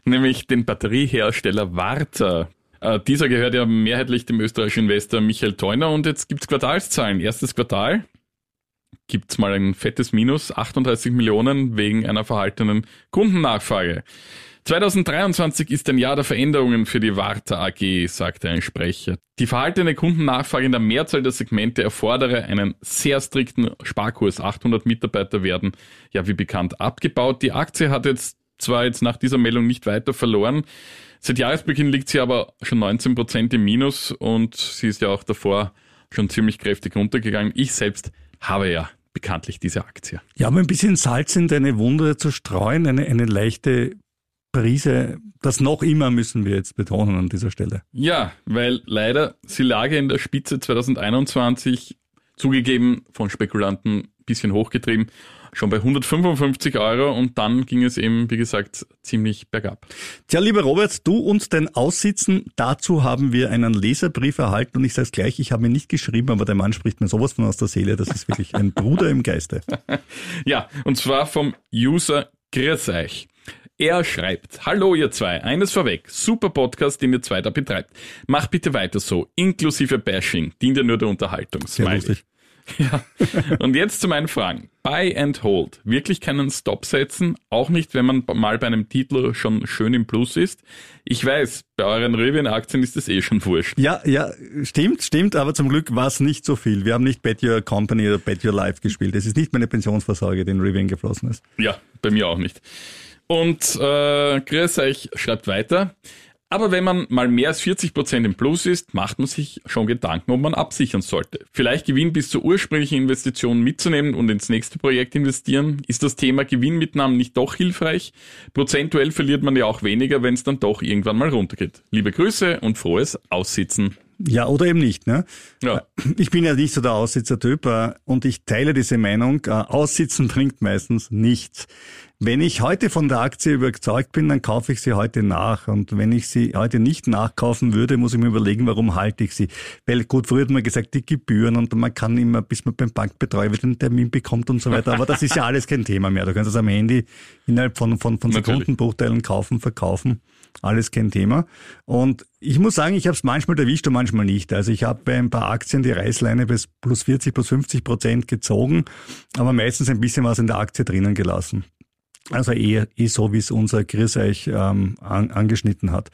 nämlich den Batteriehersteller Warta. Äh, dieser gehört ja mehrheitlich dem österreichischen Investor Michael Theuner und jetzt gibt's Quartalszahlen. Erstes Quartal gibt's mal ein fettes Minus, 38 Millionen wegen einer verhaltenen Kundennachfrage. 2023 ist ein Jahr der Veränderungen für die Warta AG, sagte ein Sprecher. Die verhaltene Kundennachfrage in der Mehrzahl der Segmente erfordere einen sehr strikten Sparkurs. 800 Mitarbeiter werden, ja wie bekannt, abgebaut. Die Aktie hat jetzt zwar jetzt nach dieser Meldung nicht weiter verloren. Seit Jahresbeginn liegt sie aber schon 19 Prozent im Minus und sie ist ja auch davor schon ziemlich kräftig runtergegangen. Ich selbst habe ja bekanntlich diese Aktie. Ja, um ein bisschen Salz in deine Wunde zu streuen, eine, eine leichte Prise, das noch immer müssen wir jetzt betonen an dieser Stelle. Ja, weil leider sie lag in der Spitze 2021 zugegeben von Spekulanten bisschen hochgetrieben, schon bei 155 Euro und dann ging es eben, wie gesagt, ziemlich bergab. Tja, lieber Robert, du und dein Aussitzen, dazu haben wir einen Leserbrief erhalten und ich sage gleich, ich habe ihn nicht geschrieben, aber der Mann spricht mir sowas von aus der Seele, das ist wirklich ein Bruder im Geiste. ja, und zwar vom User Grieseich. Er schreibt, Hallo ihr zwei, eines vorweg, super Podcast, den ihr zwei da betreibt. Macht bitte weiter so, inklusive Bashing, dient ja nur der Unterhaltung. Sehr lustig. Ja. Und jetzt zu meinen Fragen. Buy and hold. Wirklich keinen Stop setzen, auch nicht, wenn man mal bei einem Titel schon schön im Plus ist. Ich weiß, bei euren Rivian-Aktien ist das eh schon wurscht. Ja, ja, stimmt, stimmt, aber zum Glück war es nicht so viel. Wir haben nicht Bet Your Company oder Bet Your Life gespielt. Es ist nicht meine Pensionsvorsorge, die in Rivian geflossen ist. Ja, bei mir auch nicht. Und äh, Chris euch schreibt weiter. Aber wenn man mal mehr als 40 Prozent im Plus ist, macht man sich schon Gedanken, ob man absichern sollte. Vielleicht Gewinn bis zur ursprünglichen Investition mitzunehmen und ins nächste Projekt investieren. Ist das Thema Gewinnmitnahmen nicht doch hilfreich? Prozentuell verliert man ja auch weniger, wenn es dann doch irgendwann mal runtergeht. Liebe Grüße und frohes Aussitzen. Ja, oder eben nicht. Ne? Ja. Ich bin ja nicht so der Aussitzertyp äh, und ich teile diese Meinung. Äh, Aussitzen bringt meistens nichts. Wenn ich heute von der Aktie überzeugt bin, dann kaufe ich sie heute nach. Und wenn ich sie heute nicht nachkaufen würde, muss ich mir überlegen, warum halte ich sie. Weil gut, früher hat man gesagt, die Gebühren und man kann immer, bis man beim Bankbetreuer wieder einen Termin bekommt und so weiter. Aber das ist ja alles kein Thema mehr. Du kannst das am Handy innerhalb von, von, von Sekundenbruchteilen kaufen, verkaufen. Alles kein Thema. Und ich muss sagen, ich habe es manchmal erwischt und manchmal nicht. Also ich habe bei ein paar Aktien die Reißleine bis plus 40, plus 50 Prozent gezogen, aber meistens ein bisschen was in der Aktie drinnen gelassen. Also eh, eh so, wie es unser Chris euch ähm, an, angeschnitten hat.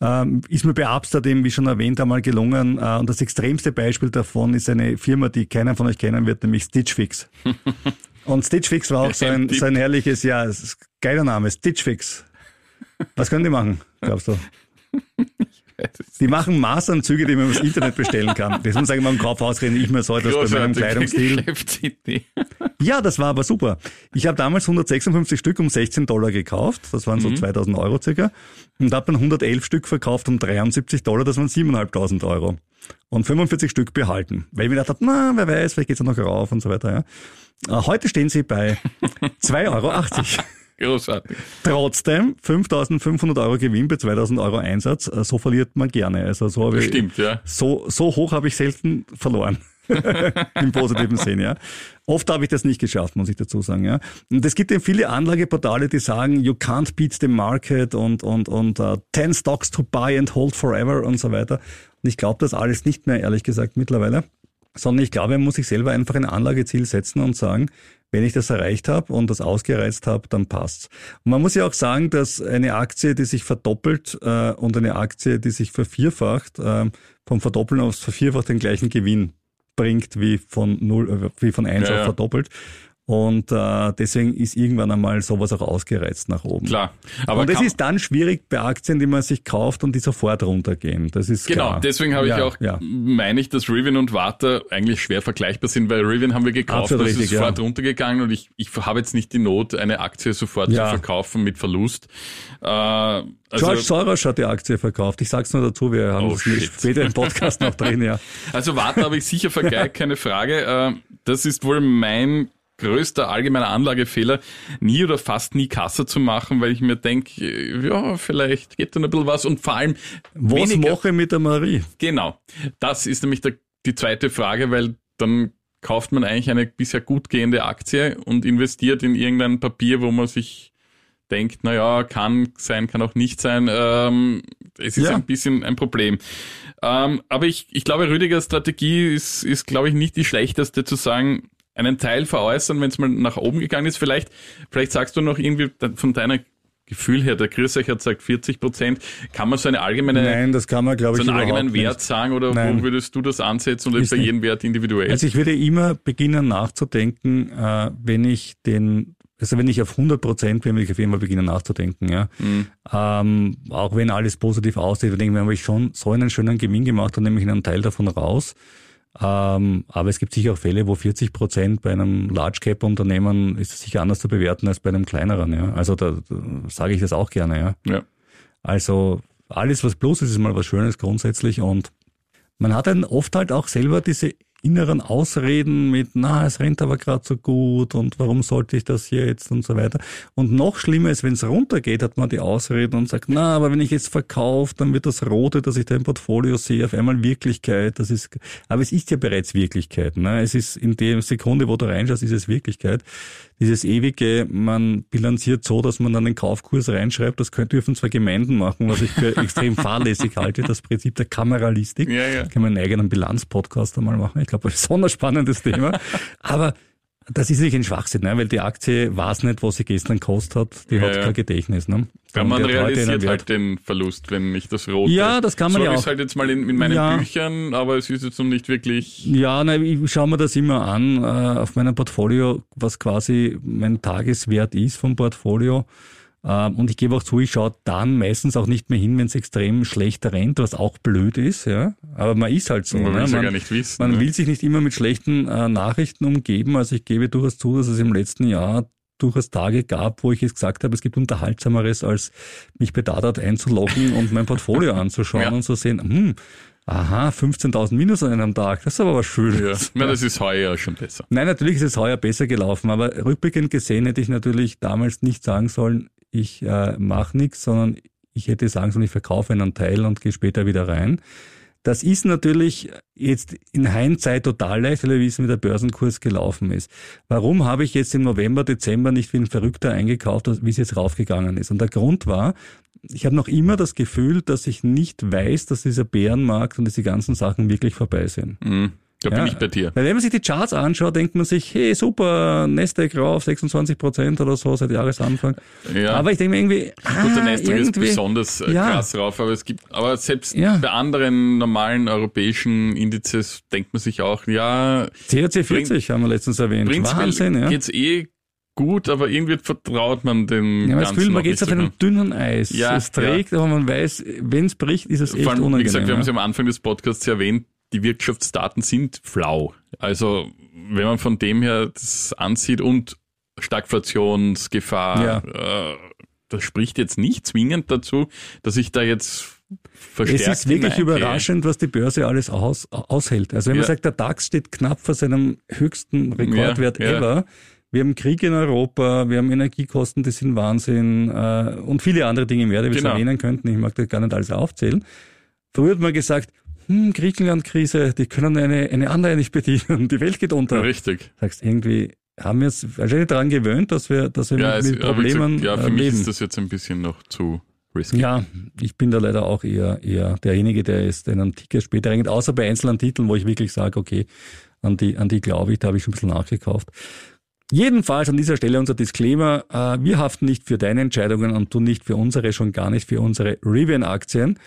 Ähm, ist mir bei Upstart eben, wie schon erwähnt, einmal gelungen. Äh, und das extremste Beispiel davon ist eine Firma, die keiner von euch kennen wird, nämlich Stitch Fix. und Stitch Fix war auch so ein, so ein herrliches, ja, geiler Name, Stitch Fix. Was können die machen, glaubst du? Die machen Maßanzüge, die man übers Internet bestellen kann. Das muss sagen, beim Kaufhaus reden ich mir so etwas bei meinem Kleidungsstil. Ja, das war aber super. Ich habe damals 156 Stück um 16 Dollar gekauft. Das waren so mhm. 2000 Euro circa. Und habe dann 111 Stück verkauft um 73 Dollar. Das waren 7.500 Euro. Und 45 Stück behalten. Weil ich mir gedacht habe, na, wer weiß, vielleicht geht's ja noch rauf und so weiter. Ja. Äh, heute stehen sie bei 2,80 Euro. Großartig. Trotzdem 5500 Euro Gewinn bei 2000 Euro Einsatz, äh, so verliert man gerne. Also so habe ich, Stimmt, ja. So, so hoch habe ich selten verloren. Im positiven Sinn, ja. Oft habe ich das nicht geschafft, muss ich dazu sagen, ja. Und es gibt eben viele Anlageportale, die sagen, you can't beat the market und, und, und uh, 10 stocks to buy and hold forever und so weiter. Und ich glaube das alles nicht mehr, ehrlich gesagt, mittlerweile. Sondern ich glaube, man muss sich selber einfach ein Anlageziel setzen und sagen, wenn ich das erreicht habe und das ausgereizt habe, dann passt's. Und man muss ja auch sagen, dass eine Aktie, die sich verdoppelt äh, und eine Aktie, die sich vervierfacht, äh, vom Verdoppeln aufs Vervierfacht den gleichen Gewinn bringt wie von null, äh, wie von eins ja, auf verdoppelt. Und äh, deswegen ist irgendwann einmal sowas auch ausgereizt nach oben. Klar. Aber und es ist dann schwierig bei Aktien, die man sich kauft und die sofort runtergehen. Das ist Genau, klar. deswegen habe ja, ich auch, ja. meine ich, dass Rivian und Warta eigentlich schwer vergleichbar sind, weil Rivian haben wir gekauft, Absolut das richtig, ist sofort runtergegangen und ich, ich habe jetzt nicht die Not, eine Aktie sofort zu verkaufen mit Verlust. Äh, also, George Soros hat die Aktie verkauft. Ich sag's nur dazu, wir haben oh, das später im Podcast noch drin, ja. Also Warta habe ich sicher vergeigt, keine Frage. Äh, das ist wohl mein größter allgemeiner Anlagefehler, nie oder fast nie Kasse zu machen, weil ich mir denke, ja, vielleicht geht da ein bisschen was und vor allem Was weniger, mache ich mit der Marie? Genau. Das ist nämlich der, die zweite Frage, weil dann kauft man eigentlich eine bisher gut gehende Aktie und investiert in irgendein Papier, wo man sich denkt, naja, kann sein, kann auch nicht sein. Ähm, es ist ja. ein bisschen ein Problem. Ähm, aber ich, ich glaube, Rüdigers Strategie ist, ist, glaube ich, nicht die schlechteste zu sagen, einen Teil veräußern, wenn es mal nach oben gegangen ist. Vielleicht, vielleicht sagst du noch irgendwie von deiner Gefühl her, der Chris hat gesagt 40 Prozent. Kann man so eine allgemeine, Nein, das kann man, glaube so ich, einen überhaupt allgemeinen Wert nicht. sagen oder Nein. wo würdest du das ansetzen oder ist bei jedem Wert individuell? Also ich würde immer beginnen nachzudenken, äh, wenn ich den, also wenn ich auf 100 Prozent bin, würde ich auf jeden Fall beginnen nachzudenken, ja. Mhm. Ähm, auch wenn alles positiv aussieht, dann denke ich mir, habe ich schon so einen schönen Gewinn gemacht und nehme ich einen Teil davon raus. Ähm, aber es gibt sicher auch Fälle, wo 40 Prozent bei einem Large Cap Unternehmen ist es sicher anders zu bewerten als bei einem kleineren, ja. Also da, da sage ich das auch gerne, ja. ja. Also alles, was bloß ist, ist mal was Schönes grundsätzlich und man hat dann oft halt auch selber diese inneren Ausreden mit, na, es rennt aber gerade so gut und warum sollte ich das jetzt und so weiter. Und noch schlimmer ist, wenn es runtergeht, hat man die Ausreden und sagt, na, aber wenn ich jetzt verkaufe, dann wird das Rote, das ich da im Portfolio sehe, auf einmal Wirklichkeit. Das ist, aber es ist ja bereits Wirklichkeit. Ne? Es ist in der Sekunde, wo du reinschaust, ist es Wirklichkeit. Dieses ewige, man bilanziert so, dass man dann den Kaufkurs reinschreibt, das können, dürfen zwar Gemeinden machen, was ich für extrem fahrlässig halte, das Prinzip der Kameralistik. Ja, ja. Kann man einen eigenen Bilanzpodcast einmal machen. Ich glaube, ein besonders spannendes Thema. Aber das ist nicht ein Schwachsinn, ne? weil die Aktie weiß nicht, was sie gestern gekostet hat. Die Ja, hat ja. kein Gedächtnis. Ne? Ja, man realisiert halt den Verlust, wenn nicht das Rote. Ja, das kann man so ja auch. ich halt jetzt mal in, in meinen Ja. Büchern, aber es ist jetzt noch nicht wirklich. Ja, nein, ich schaue mir das immer an äh, auf meinem Portfolio, was quasi mein Tageswert ist vom Portfolio. Ähm, und ich gebe auch zu, ich schaue dann meistens auch nicht mehr hin, wenn es extrem schlecht rennt, was auch blöd ist, ja. Aber man ist halt so. Man ne? ja man, nicht wissen. man ne? will sich nicht immer mit schlechten äh, Nachrichten umgeben. Also ich gebe durchaus zu, dass es im letzten Jahr durchaus Tage gab, wo ich jetzt gesagt habe, es gibt Unterhaltsameres, als mich bei Dadat einzuloggen und mein Portfolio anzuschauen Ja. und zu sehen, hm, aha, 15.000 Minus an einem Tag, das ist aber was ja. Schönes. Na, das ist heuer schon besser. Nein, natürlich ist es heuer besser gelaufen, aber rückblickend gesehen hätte ich natürlich damals nicht sagen sollen, ich äh, mache nichts, sondern ich hätte sagen sollen, ich verkaufe einen Teil und gehe später wieder rein. Das ist natürlich jetzt in Hindsight total leicht, weil wir wissen, wie der Börsenkurs gelaufen ist. Warum habe ich jetzt im November, Dezember nicht wie ein Verrückter eingekauft, wie es jetzt raufgegangen ist? Und der Grund war, ich habe noch immer das Gefühl, dass ich nicht weiß, dass dieser Bärenmarkt und diese ganzen Sachen wirklich vorbei sind. Mhm. Da bin Ja. ich bei dir. Weil wenn man sich die Charts anschaut, denkt man sich, hey, super, Nasdaq rauf, 26 Prozent oder so seit Jahresanfang. Ja. Aber ich denke mir irgendwie, ah, Gut, der Nasdaq ist irgendwie, besonders äh, Ja. krass drauf, aber es gibt, aber selbst Ja. bei anderen normalen europäischen Indizes denkt man sich auch, ja, CAC 40 haben wir letztens erwähnt. Wahnsinn, ja. geht's eh gut, aber irgendwie vertraut man dem Ja, man das Ganzen Gefühl, man geht auf so einem dünnen Eis. Ja, es trägt, aber man weiß, wenn es bricht, ist es echt Vor allem, unangenehm. wie gesagt, wir haben es ja. ja am Anfang des Podcasts erwähnt, die Wirtschaftsdaten sind flau. Also, wenn man von dem her das ansieht und Stagflationsgefahr, äh, das spricht jetzt nicht zwingend dazu, dass ich da jetzt verstärkt Es ist wirklich hineingehe. überraschend, was die Börse alles aus, aushält. Also wenn man Ja. sagt, der DAX steht knapp vor seinem höchsten Rekordwert Ja, ja. ever. Wir haben Krieg in Europa, wir haben Energiekosten, die sind Wahnsinn äh, und viele andere Dinge mehr, die wir Genau. jetzt erwähnen könnten. Ich mag da gar nicht alles aufzählen. Früher hat man gesagt, hm, Griechenland-Krise, die können eine, eine Anleihe nicht bedienen, die Welt geht unter. Richtig. Sagst irgendwie, haben wir uns wahrscheinlich daran gewöhnt, dass wir, dass wir Ja, mit, mit Problemen gesagt, ja, für äh, mich leben. ist das jetzt ein bisschen noch zu risky. Ja, ich bin da leider auch eher, eher derjenige, der ist in einen Ticker später reingeht, außer bei einzelnen Titeln, wo ich wirklich sage, okay, an die, an die glaube ich, da habe ich schon ein bisschen nachgekauft. Jedenfalls an dieser Stelle unser Disclaimer, äh, wir haften nicht für deine Entscheidungen und du nicht für unsere, schon gar nicht für unsere Rivian-Aktien.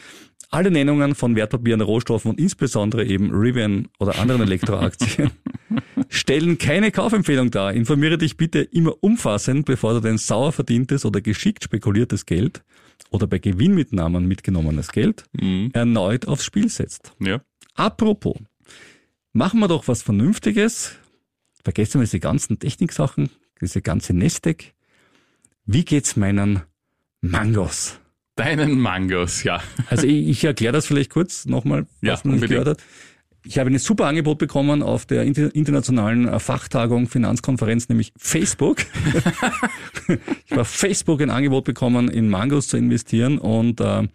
Alle Nennungen von Wertpapieren, Rohstoffen und insbesondere eben Rivian oder anderen Elektroaktien stellen keine Kaufempfehlung dar. Informiere dich bitte immer umfassend, bevor du dein sauer verdientes oder geschickt spekuliertes Geld oder bei Gewinnmitnahmen mitgenommenes Geld Mhm. erneut aufs Spiel setzt. Ja. Apropos, machen wir doch was Vernünftiges. Vergessen wir diese ganzen Techniksachen, diese ganze Nestec. Wie geht's meinen Mangos? Deinen Mangos, ja. Also ich, ich erkläre das vielleicht kurz nochmal, Ja, was man nicht unbedingt. gehört hat. Ich habe ein super Angebot bekommen auf der inter- internationalen äh, Fachtagung Finanzkonferenz, nämlich Facebook. ich habe auf Facebook ein Angebot bekommen, in Mangos zu investieren und äh,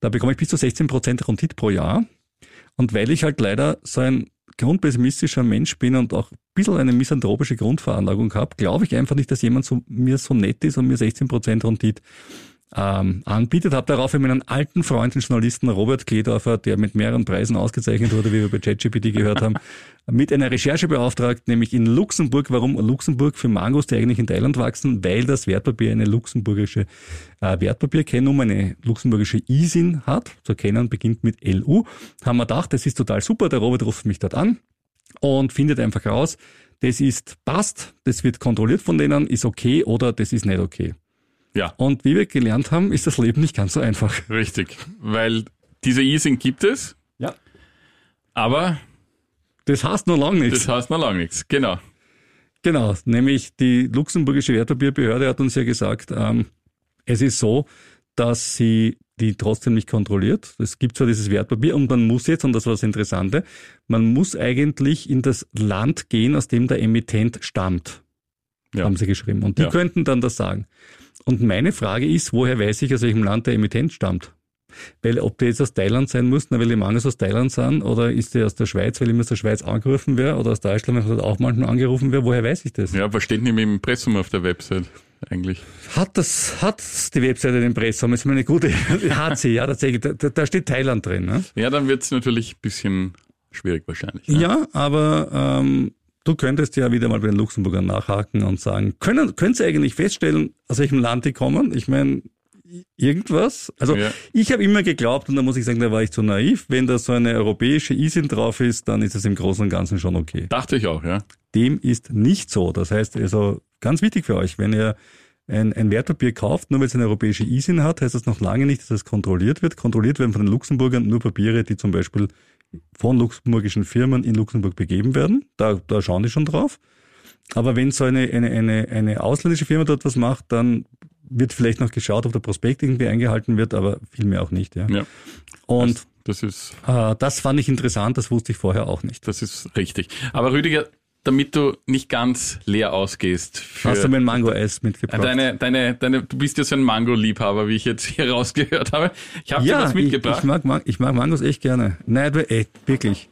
da bekomme ich bis zu 16% Rendite pro Jahr. Und weil ich halt leider so ein grundpessimistischer Mensch bin und auch ein bisschen eine misanthropische Grundveranlagung habe, glaube ich einfach nicht, dass jemand so, mir so nett ist und mir 16% Rendite ähm, anbietet. Habe daraufhin meinen alten Freund, den Journalisten Robert Kledorfer, der mit mehreren Preisen ausgezeichnet wurde, wie wir bei ChatGPT gehört haben, mit einer Recherche beauftragt, nämlich in Luxemburg. Warum Luxemburg für Mangos, die eigentlich in Thailand wachsen? Weil das Wertpapier eine luxemburgische äh, Wertpapierkennnummer, eine luxemburgische ISIN hat. Zu erkennen beginnt mit LU. Haben wir gedacht, das ist total super. Der Robert ruft mich dort an und findet einfach raus, das ist passt, das wird kontrolliert von denen, ist okay oder das ist nicht okay. Ja. Und wie wir gelernt haben, ist das Leben nicht ganz so einfach. Richtig. Weil diese Easing gibt es. Ja. Aber das heißt noch lange nichts. Das heißt noch lange nichts. Genau. Genau. Nämlich die luxemburgische Wertpapierbehörde hat uns ja gesagt, ähm, es ist so, dass sie die trotzdem nicht kontrolliert. Es gibt zwar dieses Wertpapier und man muss jetzt, und das war das Interessante, man muss eigentlich in das Land gehen, aus dem der Emittent stammt, ja. haben sie geschrieben. Und die ja. könnten dann das sagen. Und meine Frage ist, woher weiß ich, aus welchem Land der Emittent stammt? Weil ob der jetzt aus Thailand sein muss, weil die Mangos aus Thailand sind, oder ist der aus der Schweiz, weil ich aus der Schweiz angerufen wäre, oder aus Deutschland, weil ich auch manchmal angerufen wäre, woher weiß ich das? Ja, was steht nicht im Impressum auf der Website eigentlich? Hat das, hat die Website im Impressum, ist mir eine gute, hat sie, ja, tatsächlich, da, da steht Thailand drin. Ne? Ja, dann wird es natürlich ein bisschen schwierig wahrscheinlich. Ne? Ja, aber ähm, Du könntest ja wieder mal bei den Luxemburgern nachhaken und sagen, können, können Sie eigentlich feststellen, aus welchem Land die kommen? Ich meine, irgendwas. Also ja. ich habe immer geglaubt, und da muss ich sagen, da war ich zu naiv, wenn da so eine europäische ISIN drauf ist, dann ist es im Großen und Ganzen schon okay. Dachte ich auch, ja. Dem ist nicht so. Das heißt, also ganz wichtig für euch, wenn ihr ein, ein Wertpapier kauft, nur weil es eine europäische ISIN hat, heißt das noch lange nicht, dass es kontrolliert wird. Kontrolliert werden von den Luxemburgern nur Papiere, die zum Beispiel von luxemburgischen Firmen in Luxemburg begeben werden. Da, da schauen die schon drauf. Aber wenn so eine, eine, eine, eine ausländische Firma dort was macht, dann wird vielleicht noch geschaut, ob der Prospekt irgendwie eingehalten wird, aber vielmehr auch nicht. Ja. ja. Und das, das ist. Äh, das fand ich interessant, das wusste ich vorher auch nicht. Das ist richtig. Aber Rüdiger, damit du nicht ganz leer ausgehst. Hast du mein Mango-Eis mitgebracht? Deine, deine, deine, du bist ja so ein Mango-Liebhaber, wie ich jetzt hier rausgehört habe. Ich habe ja, dir was mitgebracht. Ich, ich, mag, ich mag Mangos echt gerne. Nein, ey, wirklich.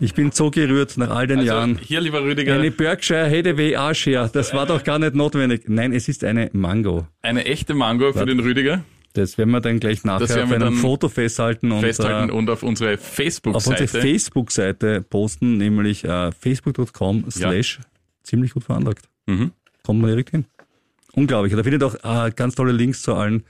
Ich bin so gerührt nach all den also, Jahren. Hier, lieber Rüdiger. Eine Berkshire Hathaway A-Share, das war doch gar nicht notwendig. Nein, es ist eine Mango. Eine echte Mango für den Rüdiger? Das werden wir dann gleich nachher auf einem Foto festhalten und, festhalten und auf unsere Facebook-Seite. Auf unsere Facebook-Seite posten, nämlich äh, facebook.com slash ziemlich gut veranlagt. Mhm. Kommt man direkt hin. Unglaublich. Da findet auch äh, ganz tolle Links zu allen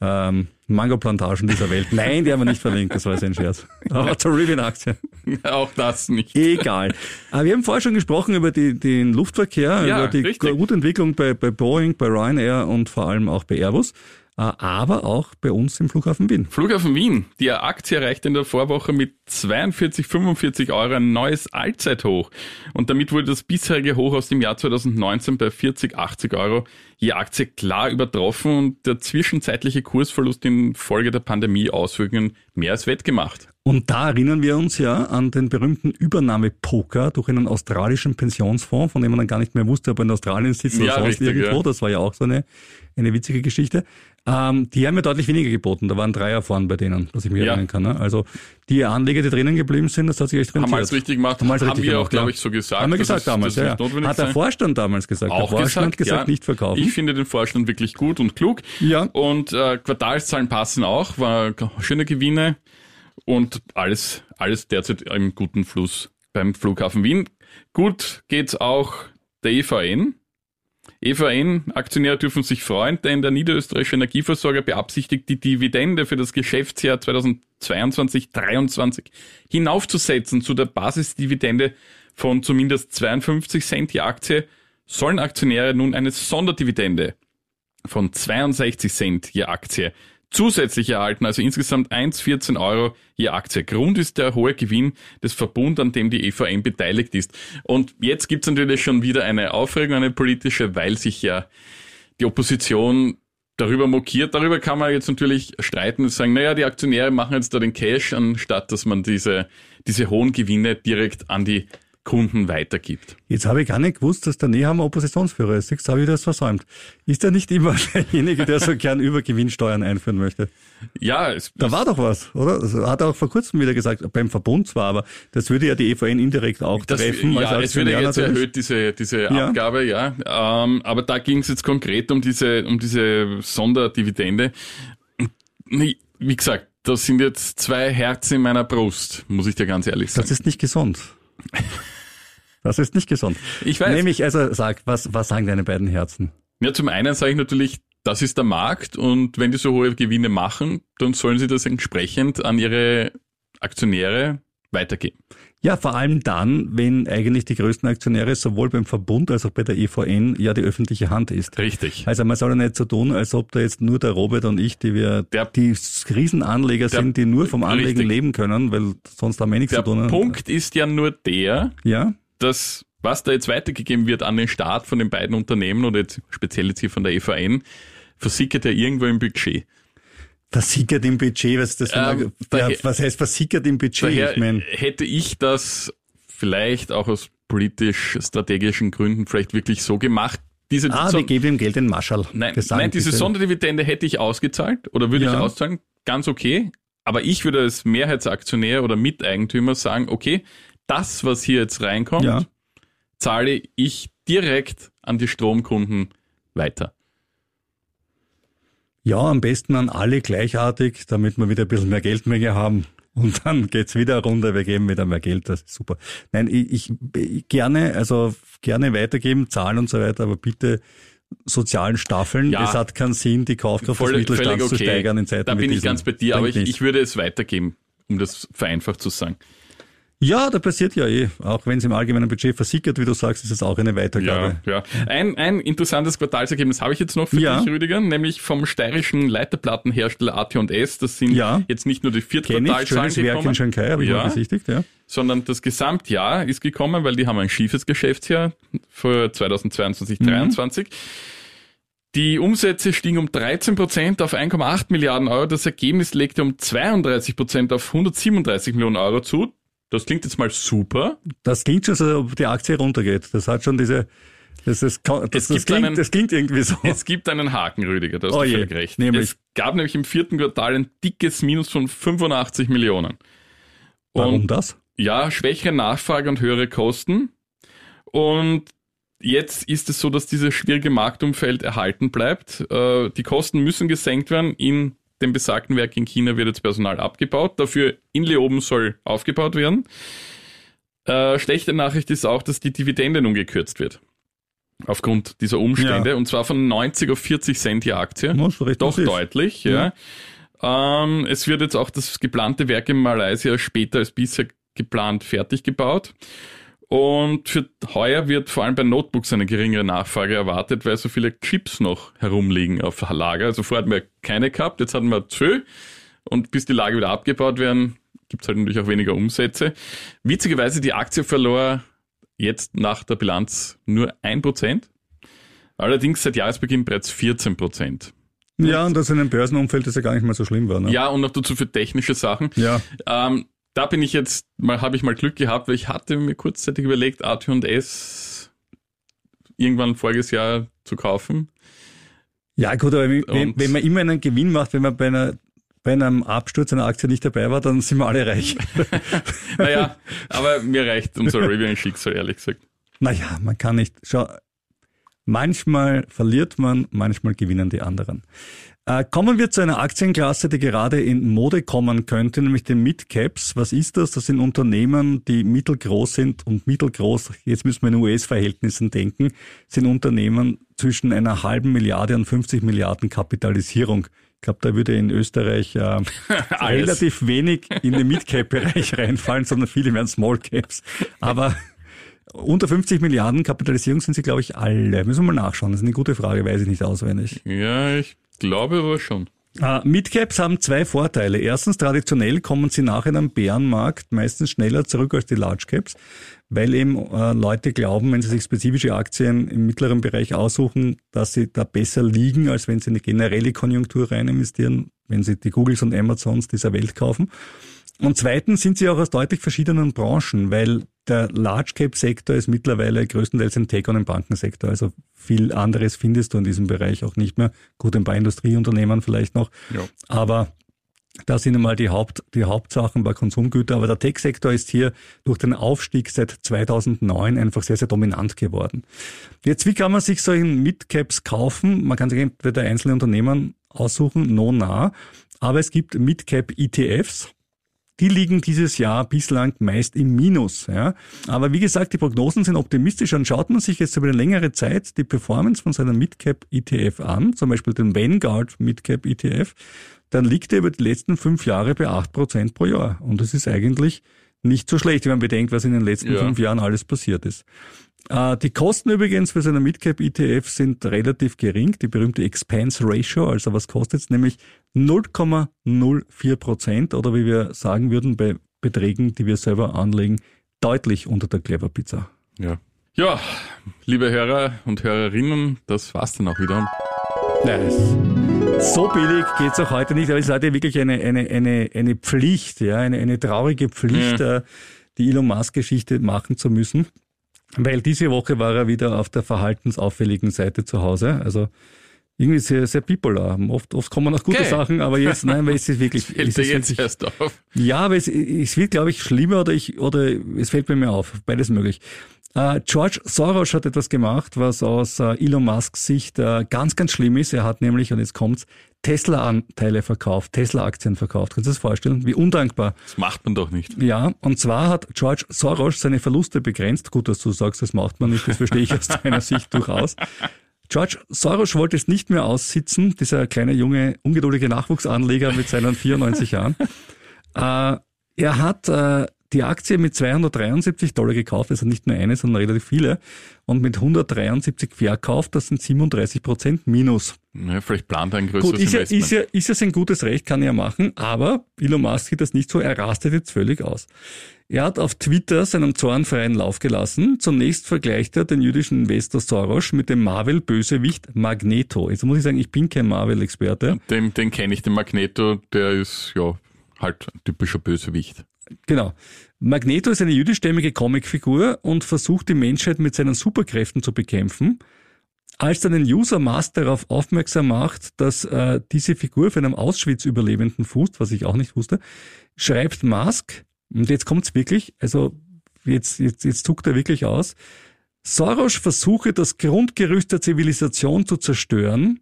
ähm, Mango-Plantagen dieser Welt. Nein, die haben wir nicht verlinkt, das war jetzt ein Scherz. Aber zur Rivian-Aktie. Auch das nicht. Egal. Aber wir haben vorher schon gesprochen über die, den Luftverkehr, ja, über die richtig. gute Entwicklung bei, bei Boeing, bei Ryanair und vor allem auch bei Airbus. Äh, aber auch bei uns im Flughafen Wien. Flughafen Wien. Die Aktie erreichte in der Vorwoche mit 42,45 Euro ein neues Allzeithoch. Und damit wurde das bisherige Hoch aus dem Jahr 2019 bei 40,80 Euro je Aktie klar übertroffen und der zwischenzeitliche Kursverlust infolge der Pandemie Auswirkungen mehr als wettgemacht. Und da erinnern wir uns ja an den berühmten Übernahmepoker durch einen australischen Pensionsfonds, von dem man dann gar nicht mehr wusste, ob er in Australien sitzt oder ja, sonst richtig, irgendwo. Ja. Das war ja auch so eine, eine witzige Geschichte. Ähm, die haben ja deutlich weniger geboten. Da waren Dreier vorn bei denen, was ich mir ja. erinnern kann. Ne? Also die Anleger, die drinnen geblieben sind, das hat sich echt rentiert. Haben wir es richtig gemacht. Haben, haben richtig wir gemacht, auch, glaube ich, so gesagt. Haben wir gesagt damals, ja. Hat der Vorstand damals gesagt. Auch der Vorstand gesagt, gesagt nicht verkaufen. Ich finde den Vorstand wirklich gut und klug. Ja. Und äh, Quartalszahlen passen auch, war schöne Gewinne und alles, alles derzeit im guten Fluss beim Flughafen Wien. Gut geht's auch der EVN. EVN-Aktionäre dürfen sich freuen, denn der niederösterreichische Energieversorger beabsichtigt, die Dividende für das Geschäftsjahr 2022-23 hinaufzusetzen zu der Basisdividende von zumindest 52 Cent je Aktie, sollen Aktionäre nun eine Sonderdividende von 62 Cent je Aktie zusätzlich erhalten, also insgesamt 1,14 Euro je Aktie. Grund ist der hohe Gewinn des Verbund, an dem die EVM beteiligt ist. Und jetzt gibt es natürlich schon wieder eine Aufregung, eine politische, weil sich ja die Opposition darüber mokiert. Darüber kann man jetzt natürlich streiten und sagen, naja, die Aktionäre machen jetzt da den Cash, anstatt dass man diese, diese hohen Gewinne direkt an die Kunden weitergibt. Jetzt habe ich gar nicht gewusst, dass der Nehammer Oppositionsführer ist. Jetzt habe ich das versäumt. Ist er nicht immer derjenige, der so gern Übergewinnsteuern einführen möchte? Ja, es, Da war doch was, oder? Das hat er auch vor kurzem wieder gesagt, beim Verbund zwar, aber das würde ja die EVN indirekt auch das, treffen. als ja, es Aktionär jetzt natürlich. erhöht, diese, diese Ja. Abgabe, ja. Ähm, aber da ging es jetzt konkret um diese, um diese Sonderdividende. Wie gesagt, das sind jetzt zwei Herzen in meiner Brust, muss ich dir ganz ehrlich sagen. Das ist nicht gesund. Das ist nicht gesund. Ich weiß. Nämlich, also sag, was, was sagen deine beiden Herzen? Ja, zum einen sage ich natürlich, das ist der Markt und wenn die so hohe Gewinne machen, dann sollen sie das entsprechend an ihre Aktionäre weitergeben. Ja, vor allem dann, wenn eigentlich die größten Aktionäre sowohl beim Verbund als auch bei der EVN ja die öffentliche Hand ist. Richtig. Also man soll ja nicht so tun, als ob da jetzt nur der Robert und ich, die wir Der- die Riesenanleger der- sind, die nur vom Anlegen richtig. leben können, weil sonst haben wir nichts Der zu tun. Punkt ist ja nur der, Ja, dass was da jetzt weitergegeben wird an den Staat von den beiden Unternehmen oder jetzt speziell jetzt hier von der EVN, versickert ja irgendwo im Budget. versickert im Budget, was das Ähm, ja, daher- was heißt versickert im Budget? Ich meine, hätte ich das vielleicht auch aus politisch-strategischen Gründen vielleicht wirklich so gemacht. Diese ah, so- wir geben ihm Geld in Marschall. Nein, Das nein diese diese- Sonderdividende hätte ich ausgezahlt oder würde ich Ja. auszahlen, ganz okay. Aber ich würde als Mehrheitsaktionär oder Miteigentümer sagen, okay, das, was hier jetzt reinkommt, Ja. zahle ich direkt an die Stromkunden weiter. Ja, am besten an alle gleichartig, damit wir wieder ein bisschen mehr Geldmenge haben. Und dann geht's wieder runter, wir geben wieder mehr Geld, das ist super. Nein, ich, ich, gerne, also gerne weitergeben, zahlen und so weiter, aber bitte sozialen Staffeln. Ja. Es hat keinen Sinn, die Kaufkraft des Voll, Mittelstands völlig zu okay. steigern in Zeiten da bin ich ganz bei dir, aber ich, ich würde es weitergeben, um das vereinfacht zu sagen. Ja, da passiert ja eh. Auch wenn es im allgemeinen Budget versickert, wie du sagst, ist es auch eine Weitergabe. Ja, ja. Ein, ein interessantes Quartalsergebnis habe ich jetzt noch für Ja. dich, Rüdiger, nämlich vom steirischen Leiterplattenhersteller AT&S. Das sind Ja. jetzt nicht nur die Viertquartalzahlen schönes Werk in gekommen, Shanghai, habe ich Ja. mal besichtigt, ja. sondern das Gesamtjahr ist gekommen, weil die haben ein schiefes Geschäftsjahr für 2022, 2023. Die Umsätze stiegen um 13 Prozent auf 1,8 Milliarden Euro. Das Ergebnis legte um 32 Prozent auf 137 Millionen Euro zu. Das klingt jetzt mal super. Das klingt schon so, als ob die Aktie runtergeht. Das hat schon diese, das, ist, das, das, klingt, einen- das klingt irgendwie so. Es gibt einen Haken, Rüdiger, da hast Oh du je, völlig recht. nämlich- Es gab nämlich im vierten Quartal ein dickes Minus von 85 Millionen. Warum Und das? ja, schwächere Nachfrage und höhere Kosten. Und jetzt ist es so, dass dieses schwierige Marktumfeld erhalten bleibt. Äh, Die Kosten müssen gesenkt werden. In dem besagten Werk in China wird jetzt Personal abgebaut. Dafür in Leoben soll aufgebaut werden. Äh, Schlechte Nachricht ist auch, dass die Dividende nun gekürzt wird. Aufgrund dieser Umstände. Ja. Und zwar von 90 auf 40 Cent die Aktie. Muss recht Doch deutlich, ja. Ähm, es wird jetzt auch das geplante Werk in Malaysia später als bisher geplant fertig gebaut. Und für heuer wird vor allem bei Notebooks eine geringere Nachfrage erwartet, weil so viele Chips noch herumliegen auf Lager. Also vorher hatten wir keine gehabt, jetzt hatten wir zwei. Und bis die Lager wieder abgebaut werden, gibt's halt natürlich auch weniger Umsätze. Witzigerweise, die Aktie verlor jetzt nach der Bilanz nur ein Prozent. Allerdings seit Jahresbeginn bereits 14 Prozent. Ja, und das in einem Börsenumfeld ist ja gar nicht mal so schlimm war. Ne? Ja, und noch dazu für technische Sachen. ja. Ähm, da bin ich jetzt mal, habe ich mal Glück gehabt, weil ich hatte mir kurzzeitig überlegt, AT&S irgendwann voriges Jahr zu kaufen. Ja, gut, aber wenn, wenn man immer einen Gewinn macht, wenn man bei einer bei einem Absturz einer Aktie nicht dabei war, dann sind wir alle reich. Naja, aber mir reicht unser Rivian-Schicksal, ehrlich gesagt. naja, man kann nicht. Schau, manchmal verliert man, manchmal gewinnen die anderen. Äh, kommen wir zu einer Aktienklasse, die gerade in Mode kommen könnte, nämlich den Midcaps. Was ist das? Das sind Unternehmen, die mittelgroß sind und mittelgroß, jetzt müssen wir in US-Verhältnissen denken, sind Unternehmen zwischen einer halben Milliarde und 50 Milliarden Kapitalisierung. Ich glaube, da würde in Österreich äh, relativ wenig in den Midcap-Bereich reinfallen, sondern viele wären Small Caps. Aber unter 50 Milliarden Kapitalisierung sind sie, glaube ich, alle. Müssen wir mal nachschauen. Das ist eine gute Frage, weiß ich nicht auswendig. Ja, ich glaube aber schon. Äh, Midcaps haben zwei Vorteile. Erstens, traditionell kommen sie nach einem Bärenmarkt meistens schneller zurück als die Large Caps, weil eben äh, Leute glauben, wenn sie sich spezifische Aktien im mittleren Bereich aussuchen, dass sie da besser liegen, als wenn sie in eine generelle Konjunktur rein investieren, wenn sie die Googles und Amazons dieser Welt kaufen. Und zweitens sind sie auch aus deutlich verschiedenen Branchen, weil der Large Cap Sektor ist mittlerweile größtenteils ein Take-on im Bankensektor. Also viel anderes findest du in diesem Bereich auch nicht mehr. Gut, ein paar Industrieunternehmen vielleicht noch. Ja. Aber da sind einmal die, Haupt, die Hauptsachen bei Konsumgütern. Aber der Tech-Sektor ist hier durch den Aufstieg seit 2009 einfach sehr, sehr dominant geworden. Jetzt, wie kann man sich solchen Midcaps kaufen? Man kann sich entweder einzelne Unternehmen aussuchen, no nah. Aber es gibt Midcap-ETFs. Die liegen dieses Jahr bislang meist im Minus. Ja. Aber wie gesagt, die Prognosen sind optimistisch. Und schaut man sich jetzt über eine längere Zeit die Performance von seiner Midcap ETF an, zum Beispiel den Vanguard Midcap ETF, dann liegt er über die letzten fünf Jahre bei acht Prozent pro Jahr. Und das ist eigentlich nicht so schlecht, wenn man bedenkt, was in den letzten Ja. fünf Jahren alles passiert ist. Äh, Die Kosten übrigens für so eine Midcap ETF sind relativ gering, die berühmte Expense Ratio, also was kostet es? Nämlich 0,04 Prozent oder wie wir sagen würden bei Beträgen, die wir selber anlegen, deutlich unter der Clever Pizza. Ja. Ja, liebe Hörer und Hörerinnen, das war's dann auch wieder. Nein, es- so billig geht's auch heute nicht, aber es ist heute wirklich eine, eine, eine, eine Pflicht, ja, eine, eine traurige Pflicht, äh, die Elon Musk-Geschichte machen zu müssen. Weil diese Woche war er wieder auf der verhaltensauffälligen Seite zu Hause. Also irgendwie sehr, sehr bipolar. Oft, oft kommen auch gute Okay. Sachen, aber jetzt, nein, weil es ist wirklich. Fällt es dir jetzt wirklich erst auf. ja, aber es, es wird, glaube ich, schlimmer oder ich oder es fällt mir mehr auf. Beides möglich. Äh, George Soros hat etwas gemacht, was aus äh, Elon Musks Sicht äh, ganz, ganz schlimm ist. Er hat nämlich, und jetzt kommt's, Tesla-Anteile verkauft, Tesla-Aktien verkauft. Kannst du das vorstellen? Wie undankbar. Das macht man doch nicht. Ja, und zwar hat George Soros seine Verluste begrenzt. Gut, dass du sagst, das macht man nicht, das verstehe ich aus deiner Sicht durchaus. George Soros wollte es nicht mehr aussitzen, dieser kleine junge, ungeduldige Nachwuchsanleger mit seinen 94 Jahren. Äh, er hat äh, die Aktie mit 273 Dollar gekauft, also nicht nur eine, sondern relativ viele, und mit 173 verkauft, das sind 37 Prozent Minus. Ja, vielleicht plant er ein größeres Gut, ist ja, Investment. ist, ja, ist ja sein gutes Recht, kann er machen, aber Elon Musk sieht das nicht so, er rastet jetzt völlig aus. Er hat auf Twitter seinen Zorn freien Lauf gelassen. Zunächst vergleicht er den jüdischen Investor Soros mit dem Marvel-Bösewicht Magneto. Jetzt muss ich sagen, ich bin kein Marvel-Experte. Den, den kenne ich, den Magneto, der ist ja halt ein typischer Bösewicht. Genau. Magneto ist eine jüdischstämmige Comicfigur und versucht die Menschheit mit seinen Superkräften zu bekämpfen. Als dann ein User Mask darauf aufmerksam macht, dass äh, diese Figur für einen Auschwitz-Überlebenden fußt, was ich auch nicht wusste, schreibt Mask, und jetzt kommt's wirklich, also jetzt, jetzt, jetzt zuckt er wirklich aus, Soros versuche das Grundgerüst der Zivilisation zu zerstören,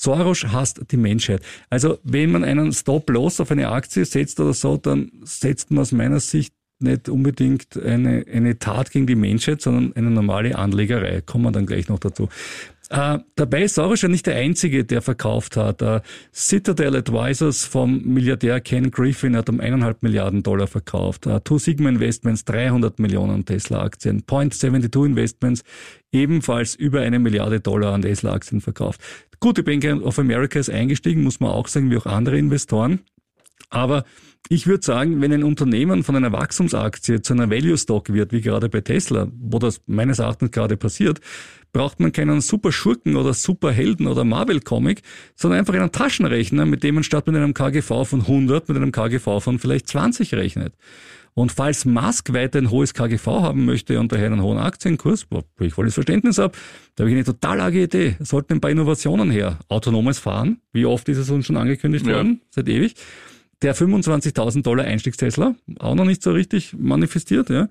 Soros hasst die Menschheit. Also wenn man einen Stop-Loss auf eine Aktie setzt oder so, dann setzt man aus meiner Sicht nicht unbedingt eine, eine Tat gegen die Menschheit, sondern eine normale Anlegerei. Kommen wir dann gleich noch dazu. Äh, dabei ist Soros ja nicht der Einzige, der verkauft hat. Äh, Citadel Advisors vom Milliardär Ken Griffin hat um eineinhalb Milliarden Dollar verkauft. Äh, Two Sigma Investments 300 Millionen Tesla-Aktien. Point 72 Investments ebenfalls über eine Milliarde Dollar an Tesla-Aktien verkauft. Gut, die Bank of America ist eingestiegen, muss man auch sagen, wie auch andere Investoren. Aber ich würde sagen, wenn ein Unternehmen von einer Wachstumsaktie zu einer Value Stock wird, wie gerade bei Tesla, wo das meines Erachtens gerade passiert, braucht man keinen super Schurken oder super Helden oder Marvel Comic, sondern einfach einen Taschenrechner, mit dem man statt mit einem KGV von 100 mit einem KGV von vielleicht 20 rechnet. Und falls Musk weiter ein hohes KGV haben möchte und daher einen hohen Aktienkurs, wo ich volles Verständnis habe, da habe ich eine total arge Idee. Es sollten ein paar Innovationen her. Autonomes Fahren, wie oft ist es uns schon angekündigt Ja. worden, seit ewig. Der 25.000 Dollar Einstiegstesla, auch noch nicht so richtig manifestiert, ja.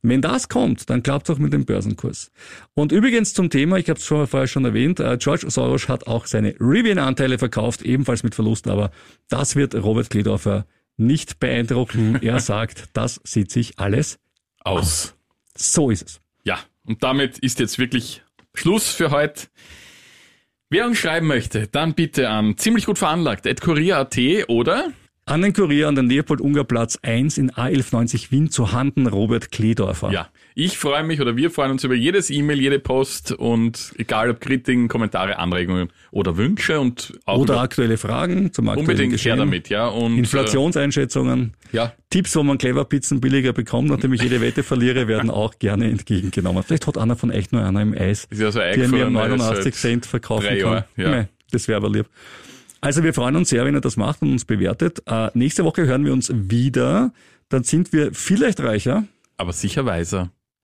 Wenn das kommt, dann klappt es auch mit dem Börsenkurs. Und übrigens zum Thema, ich habe es schon vorher schon erwähnt, äh, George Soros hat auch seine Rivian-Anteile verkauft, ebenfalls mit Verlust, aber das wird Robert Kledorfer nicht beeindrucken. Er sagt, das sieht sich alles. Aus. So ist es. Ja, und damit ist jetzt wirklich Schluss für heute. Wer uns schreiben möchte, dann bitte an ziemlich gut veranlagt, at kurier.at oder An den Kurier an den Leopold-Unger-Platz 1 in A1190 Wien zu Handen Robert Kledorfer. ja. Ich freue mich oder wir freuen uns über jedes E-Mail, jede Post und egal ob Kritiken, Kommentare, Anregungen oder Wünsche und auch Oder aktuelle Fragen zum aktuellen unbedingt her Geschehen. damit, ja. Und Inflationseinschätzungen. Äh, ja, Tipps, wo man clever Pizzen billiger bekommt, nachdem ich jede Wette verliere, werden auch gerne entgegengenommen. Vielleicht hat einer von echt nur einer im Eis, Ist ja so der mir um eingefallen, er ist 89 halt Cent verkaufen kann. Ja. Mei, das wäre aber lieb. Also wir freuen uns sehr, wenn ihr das macht und uns bewertet. Äh, nächste Woche hören wir uns wieder. Dann sind wir vielleicht reicher. Aber sicher weiser.